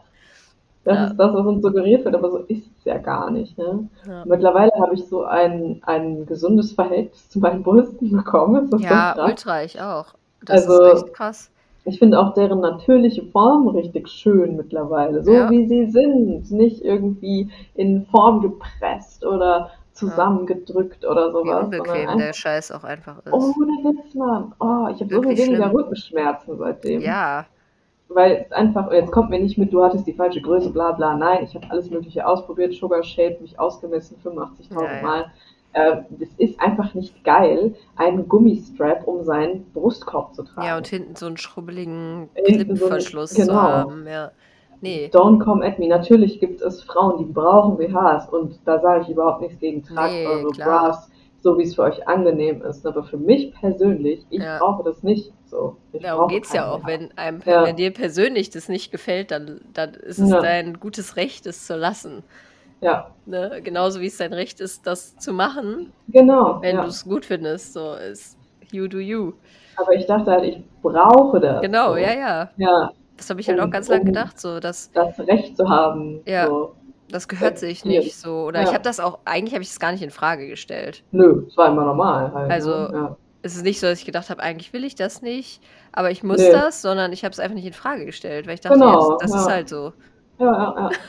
das Ja. ist das, was uns suggeriert wird, aber so ist es ja gar nicht. Ne? Ja, Mittlerweile habe ich so ein, ein gesundes Verhältnis zu meinen Brüsten *laughs* bekommen. Ja so ultra, ich auch. Das Also- ist echt krass. Ich finde auch deren natürliche Form richtig schön mittlerweile. So Ja. wie sie sind. Nicht irgendwie in Form gepresst oder zusammengedrückt oder Wie sowas. sondern unbequem der Scheiß auch einfach ist. oh, der Witz, Mann. Oh, ich habe so viel weniger schlimm. Rückenschmerzen seitdem. Ja, Weil es einfach, jetzt kommt mir nicht mit, du hattest die falsche Größe, bla bla. Nein, ich habe alles Mögliche ausprobiert, Sugar Shape, mich ausgemessen, 85.000 Ja, ja. Mal. Äh, es ist einfach nicht geil, einen Gummistrap um seinen Brustkorb zu tragen. ja, und hinten so einen schrubbeligen Hinten so Clipverschluss zu genau. haben. Ja. Nee, Don't come at me. Natürlich gibt es Frauen, die brauchen BHs und da sage ich überhaupt nichts gegen. Tragt Nee, eure klar. Bras, so wie es für euch angenehm ist. Aber für mich persönlich, ich Ja. brauche das nicht so. Ich darum geht es ja auch. Wenn, einem, Ja. wenn dir persönlich das nicht gefällt, dann, dann ist es Ja. dein gutes Recht, es zu lassen. Ja, Ne? Genauso wie es dein Recht ist, das zu machen, genau. wenn du es gut findest. So ist you do you. Aber ich dachte halt, ich brauche das. Genau, so. ja, ja. Ja, Das habe ich halt auch Um- ganz lange um- gedacht, so dass das Recht zu haben. Ja. So. Das gehört sich nicht so. Oder ich Ja. habe das auch, eigentlich habe ich es gar nicht in Frage gestellt. Nö, es war immer normal halt. Also, ne? ja. Es ist nicht so, dass ich gedacht habe, eigentlich will ich das nicht, aber ich muss Nee. das, sondern ich habe es einfach nicht in Frage gestellt, weil ich dachte, Genau, jetzt, das ist ja. halt so. ja, ja, ja. *laughs*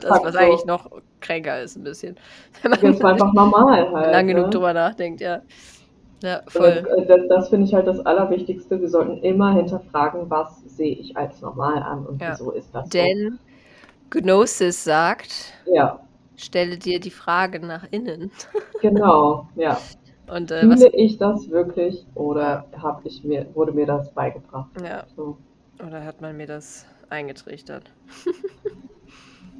Das, was so. eigentlich noch kränker ist, ein bisschen. *laughs* Wenn man Jetzt war einfach normal *laughs* halt. lang genug ne? drüber nachdenkt, ja. Ja, voll. Das, das, das finde ich halt das Allerwichtigste. Wir sollten immer hinterfragen, was sehe ich als normal an und wieso ist das so. Gnosis sagt, Ja, stelle dir die Frage nach innen. *laughs* genau. Ja. Und äh, Fühle ich das wirklich oder habe ich mir, wurde mir das beigebracht? ja, So. oder hat man mir das eingetrichtert? *laughs*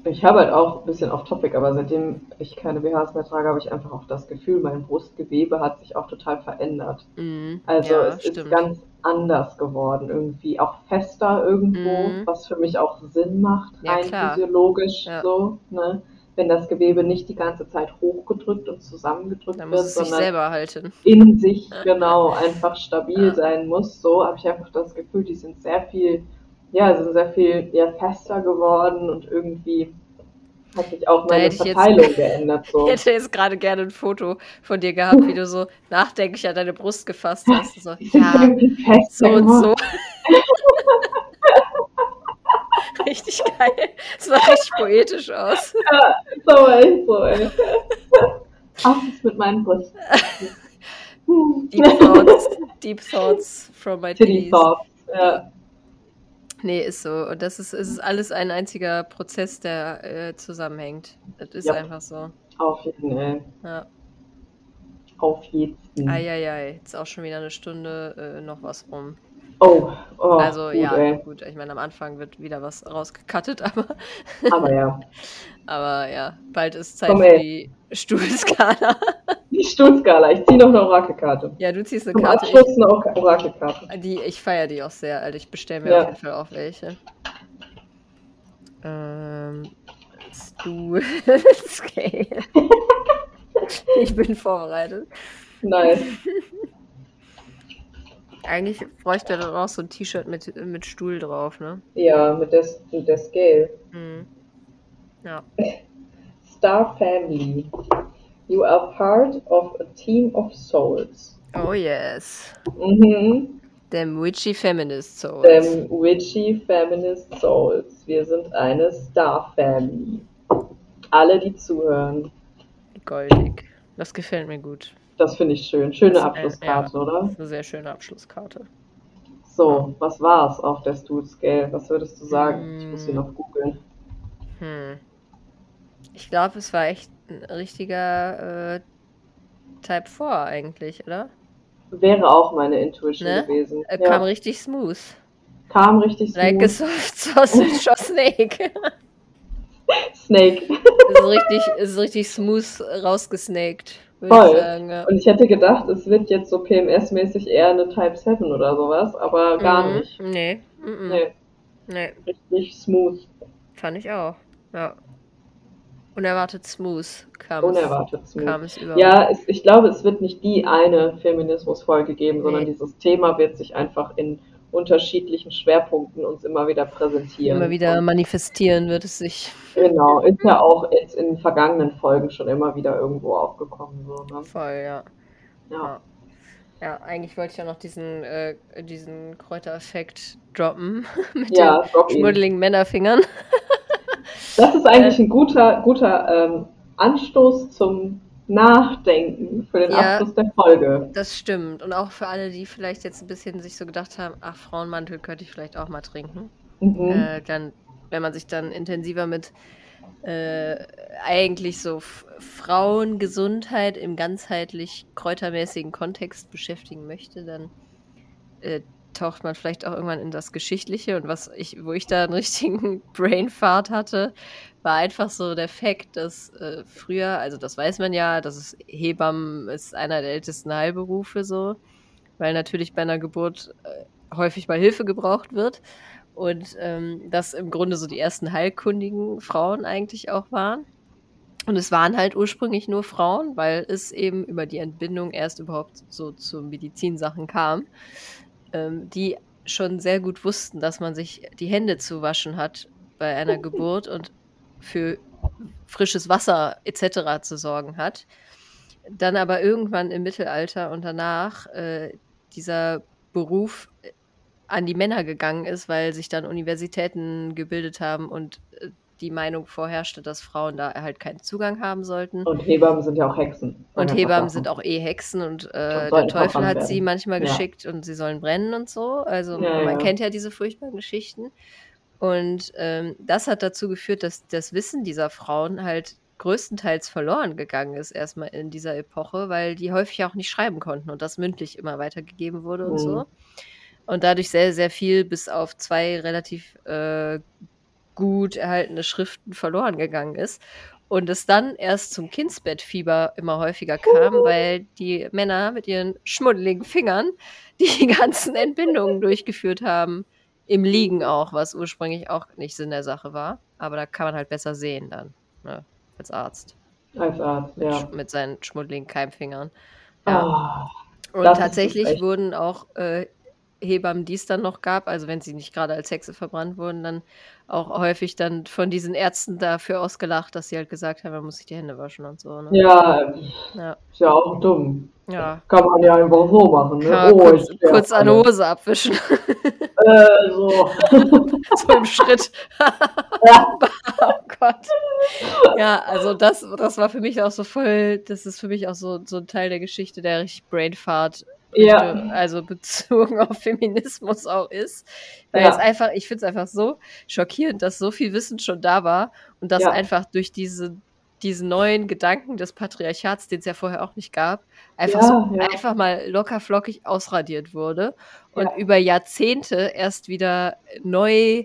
Ich habe halt auch ein bisschen off topic, aber seitdem ich keine BHs mehr trage, habe ich einfach auch das Gefühl, mein Brustgewebe hat sich auch total verändert. Mhm. Also ja, es ist stimmt. ganz anders geworden, irgendwie auch fester irgendwo, Mhm. was für mich auch Sinn macht, Ja, rein klar. physiologisch Ja. so, ne? Wenn das Gewebe nicht die ganze Zeit hochgedrückt und zusammengedrückt Dann wird, sondern selber halten. in sich *laughs* genau einfach stabil Ja. sein muss, so habe ich einfach das Gefühl, die sind sehr viel, ja, sind sehr viel ja, fester geworden und irgendwie hat sich auch meine ich jetzt- Verteilung *laughs* geändert. So. Ich hätte jetzt gerade gerne ein Foto von dir gehabt, wie du so nachdenklich an deine Brust gefasst hast. So, ja, so und so. *laughs* richtig geil. Es sah richtig poetisch aus. So, echt so, ey. Ach, das mit meinen Brüsten. *laughs* Deep Thoughts, Deep Thoughts from my Titty. Thoughts. Ja, Nee, ist so. Und das ist, ist alles ein einziger Prozess, der äh, zusammenhängt. Das ist Ja. einfach so. auf jeden Fall. Ja. Auf jeden. Eieiei, jetzt auch schon wieder eine Stunde äh, noch was rum. Oh, oh, also gut, ja, ey. gut, ich meine, am Anfang wird wieder was rausgekattet, *laughs* aber, Aber ja. *laughs* aber ja, bald ist Zeit Komm, für ey. die Stuhlskala. *laughs* Die Stuhlskala. Ich ziehe noch eine Orakelkarte. ja, du ziehst eine Zum Karte. Abschluss eine Or- Orakelkarte. Ich, die, ich feiere die auch sehr, Alter. Ich bestelle mir Ja. auf jeden Fall auch welche. Ähm, Stuhlscale. *laughs* *laughs* ich bin vorbereitet. Nice. Eigentlich bräuchte er dann auch so ein T-Shirt mit, mit Stuhl drauf, ne? Ja, mit der, mit der Scale. Hm. Ja. Star Family. You are part of a team of souls. Oh yes. Mhm. Dem Witchy Feminist Souls. Dem Witchy Feminist Souls. Wir sind eine Star Family. Alle, die zuhören. Goldig. Das gefällt mir gut. Das finde ich schön. Schöne äh, Abschlusskarte, oder? Das ist eine sehr schöne Abschlusskarte. So, was war's auf der Stool Scale? Was würdest du sagen? Ich muss sie Mm. noch googeln. Hm. Ich glaube, es war echt ein richtiger äh, Type 4 eigentlich, oder? Wäre auch meine Intuition Ne? gewesen. Er ja. kam richtig smooth. kam richtig Like a smooth. *laughs* sausage *laughs* or snake. Snake. *laughs* ist richtig, ist richtig smooth rausgesnaked, Voll. ich sagen. Ja. Und ich hätte gedacht, es wird jetzt so PMS-mäßig eher eine Type 7 oder sowas, aber gar Mhm. nicht. Nee. Mhm. Nee, nee. richtig smooth. Fand ich auch. Ja. Unerwartet smooth kam es, Unerwartet smooth. kam es über. Ja, es, ich glaube, es wird nicht die eine Feminismus-Folge geben, sondern Nee. dieses Thema wird sich einfach in unterschiedlichen Schwerpunkten uns immer wieder präsentieren. Immer wieder Und manifestieren wird es sich. Genau, ist ja auch jetzt in vergangenen Folgen schon immer wieder irgendwo aufgekommen. So, ne? Voll, ja. ja. Ja, eigentlich wollte ich ja noch diesen, äh, diesen Kräutereffekt droppen *laughs* mit Ja, den schmuddeligen Männerfingern. *laughs* Das ist Äh. eigentlich ein guter, guter ähm, Anstoß zum Nachdenken für den Ja. Abschluss der Folge. Das stimmt. Und auch für alle, die vielleicht jetzt ein bisschen sich so gedacht haben, ach, Frauenmantel könnte ich vielleicht auch mal trinken. Mhm. Äh, dann, wenn man sich dann intensiver mit äh, eigentlich so Frauengesundheit im ganzheitlich kräutermäßigen Kontext beschäftigen möchte, dann äh, taucht man vielleicht auch irgendwann in das Geschichtliche. Und was ich, wo ich da einen *laughs* richtigen Brainfart hatte, war einfach so der Fakt, dass äh, früher, also das weiß man ja, dass es Hebammen ist einer der ältesten Heilberufe so, weil natürlich bei einer Geburt äh, häufig mal Hilfe gebraucht wird. Und ähm, das im Grunde so die ersten heilkundigen Frauen eigentlich auch waren. Und es waren halt ursprünglich nur Frauen, weil es eben über die Entbindung erst überhaupt so zu Medizinsachen kam, ähm, die schon sehr gut wussten, dass man sich die Hände zu waschen hat bei einer *laughs* Geburt und für frisches Wasser etc. zu sorgen hat. Dann aber irgendwann im Mittelalter und danach äh, dieser Beruf äh, an die Männer gegangen ist, weil sich dann Universitäten gebildet haben und äh, die Meinung vorherrschte, dass Frauen da halt keinen Zugang haben sollten. Und Hebammen sind ja auch Hexen. Und Hebammen sind auch eh Hexen und äh, der Teufel hat sie werden. manchmal Ja. geschickt und sie sollen brennen und so. Also Ja, man ja. kennt ja diese furchtbaren Geschichten. Und ähm, das hat dazu geführt, dass das Wissen dieser Frauen halt größtenteils verloren gegangen ist, erstmal in dieser Epoche, weil die häufig auch nicht schreiben konnten und das mündlich immer weitergegeben wurde und Mhm. so. Und dadurch sehr, sehr viel bis auf zwei relativ äh, gut erhaltene Schriften verloren gegangen ist. Und es dann erst zum Kindsbettfieber immer häufiger kam, weil die Männer mit ihren schmuddeligen Fingern *laughs* die ganzen Entbindungen *laughs* durchgeführt haben. Im Liegen auch, was ursprünglich auch nicht Sinn der Sache war. Aber da kann man halt besser sehen dann, ne, als Arzt. Als Arzt, Mit, ja. sch- mit seinen schmuddeligen Keimfingern. Ja. Ah, Und tatsächlich wurden auch äh, Hebammen, die es dann noch gab, also wenn sie nicht gerade als Hexe verbrannt wurden, dann auch häufig dann von diesen Ärzten dafür ausgelacht, dass sie halt gesagt haben, man muss sich die Hände waschen und so. Ne? ja, Ja. ist ja auch dumm. ja. Kann man ja einfach so machen. Ne? Oh, kurz, kurz an. Hose abwischen, Äh, so. *laughs* so im Schritt. Ja. *laughs* oh Gott. Ja, also das, das war für mich auch so voll, das ist für mich auch so, so ein Teil der Geschichte, der richtig Brainfart Ja. Also *laughs* bezogen auf Feminismus auch ist. Weil Ja. es einfach, ich finde es einfach so schockierend, dass so viel Wissen schon da war und dass Ja. einfach durch diese, diesen neuen Gedanken des Patriarchats, den es ja vorher auch nicht gab, einfach so einfach mal locker flockig ausradiert wurde und über Jahrzehnte erst wieder neu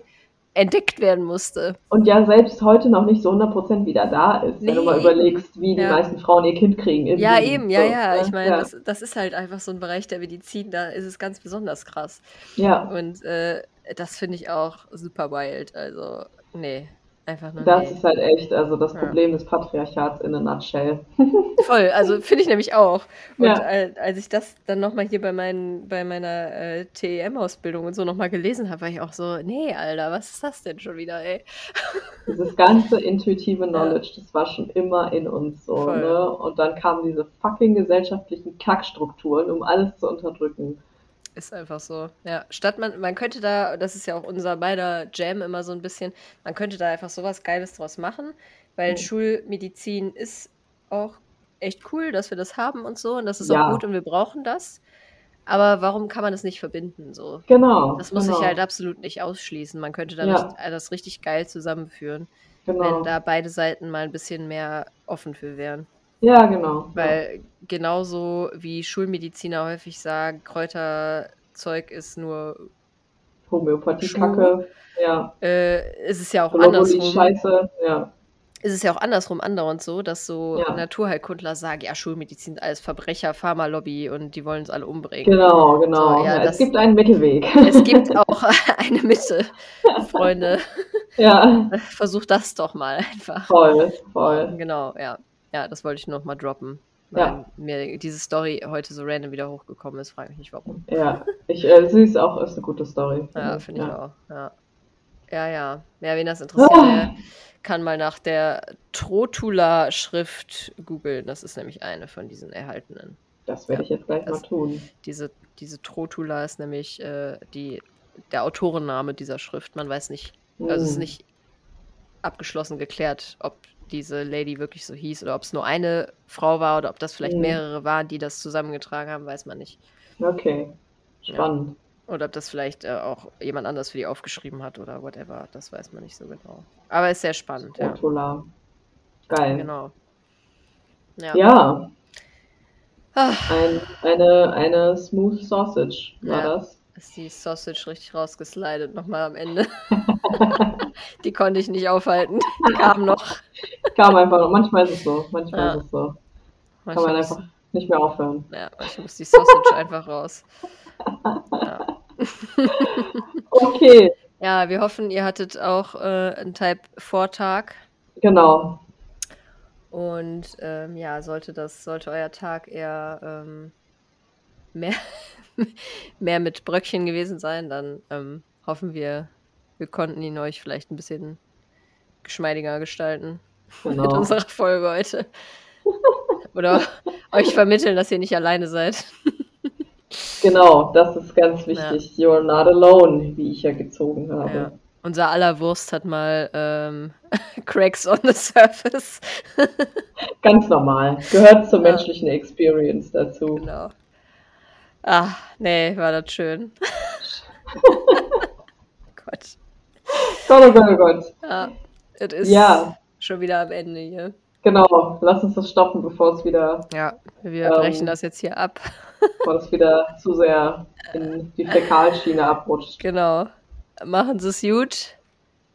entdeckt werden musste. Und ja, selbst heute noch nicht so 100% wieder da ist, wenn du Nee, mal überlegst, wie die Ja. meisten Frauen ihr Kind kriegen. Ja, eben, ja, So, ja. ne? Ich meine, ja. das, das ist halt einfach so ein Bereich der Medizin, da ist es ganz besonders krass. ja, Und äh, das finde ich auch super wild. Also, nee, einfach nur das nee. ist halt echt, also das Ja. Problem des Patriarchats in a nutshell. *laughs* *laughs* Voll, also finde ich nämlich auch. Und Ja. als ich das dann nochmal hier bei, meinen, bei meiner äh, TEM-Ausbildung und so nochmal gelesen habe, war ich auch so, nee, Alter, was ist das denn schon wieder, ey? *laughs* Dieses ganze intuitive Knowledge, das war schon immer in uns so, Voll. ne? Und dann kamen diese fucking gesellschaftlichen Kackstrukturen, um alles zu unterdrücken. Ist einfach so. Ja, statt man, man könnte da, das ist ja auch unser beider Jam immer so ein bisschen, man könnte da einfach sowas Geiles draus machen, weil Mhm. Schulmedizin ist auch echt cool, dass wir das haben und so und das ist Ja. auch gut und wir brauchen das. Aber warum kann man das nicht verbinden so? Genau. Das muss genau, ich halt absolut nicht ausschließen. Man könnte da Ja. äh, das richtig geil zusammenführen, genau. wenn da beide Seiten mal ein bisschen mehr offen für wären. Ja, genau. Weil genauso wie Schulmediziner häufig sagen, Kräuterzeug ist nur, Homöopathie-Kacke, ja. äh, ist es ja auch andersrum. Scheiße, ja. Ist es ja auch andersrum andauernd so, dass so Ja. Naturheilkundler sagen, ja, Schulmedizin sind alles Verbrecher, Pharmalobby und die wollen uns alle umbringen. Genau, genau. So, ja, ja, das- es gibt einen Mittelweg. Es gibt auch *laughs* eine Mitte, Freunde. ja, Versucht das doch mal einfach. voll, voll. Genau, ja. Ja, das wollte ich nur noch mal droppen. Ja. Mir diese Story heute so random wieder hochgekommen ist, frage mich nicht warum. Ja, ich, äh, sie ist auch ist eine gute Story. Ja, finde ich ja. auch. Ja. ja, ja. Ja, wen das interessiert, der kann mal nach der Trotula-Schrift googeln. Das ist nämlich eine von diesen erhaltenen. Das werde Ja, ich jetzt gleich das- mal tun. Diese, diese Trotula ist nämlich äh, die, der Autorenname dieser Schrift. Man weiß nicht, also es ist Hm. nicht abgeschlossen geklärt, ob diese Lady wirklich so hieß oder ob es nur eine Frau war oder ob das vielleicht Mhm. mehrere waren, die das zusammengetragen haben, weiß man nicht. Okay, spannend. Oder ob das vielleicht äh, auch jemand anders für die aufgeschrieben hat oder whatever. Das weiß man nicht so genau. Aber ist sehr spannend, ja. Otula. Geil. Genau. Ja. Ja, Ah, ein, eine, eine Smooth Sausage war Ja. das. Ist die Sausage richtig rausgeslidet nochmal am Ende. *laughs* die konnte ich nicht aufhalten. Die kam noch. *laughs* Kam einfach noch. Manchmal ist es so. Manchmal Ja. ist es so. Kann Manchmal man einfach nicht mehr aufhören. ja, manchmal muss die Sausage *laughs* einfach raus. Ja. Okay, ja, wir hoffen, ihr hattet auch äh, einen Type-Vortag. genau. Und ähm, ja, sollte das, sollte euer Tag eher ähm, mehr, *laughs* mehr mit Bröckchen gewesen sein, dann ähm, hoffen wir, wir konnten ihn euch vielleicht ein bisschen geschmeidiger gestalten *laughs* mit genau. unserer Folge heute. Oder *laughs* euch vermitteln, dass ihr nicht alleine seid. Genau, das ist ganz wichtig. You're not alone, wie ich ja gezogen habe. Ja. Unser aller Wurst hat mal ähm, Cracks on the Surface. Ganz normal. Gehört zur Ja. menschlichen Experience dazu. genau. Ah, nee, war das schön. *laughs* Gott. Gott, oh Gott, oh Gott. Ja, es ist Ja. schon wieder am Ende hier. Genau, lass uns das stoppen, bevor es wieder, Ja, wir Ähm. brechen das jetzt hier ab. *laughs* bevor es wieder zu sehr in die Fäkalschiene abrutscht. Genau. Machen Sie es gut.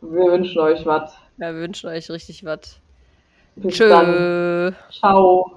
Wir wünschen euch was. Wir wünschen euch richtig was. Bis dann. Tschö. Ciao.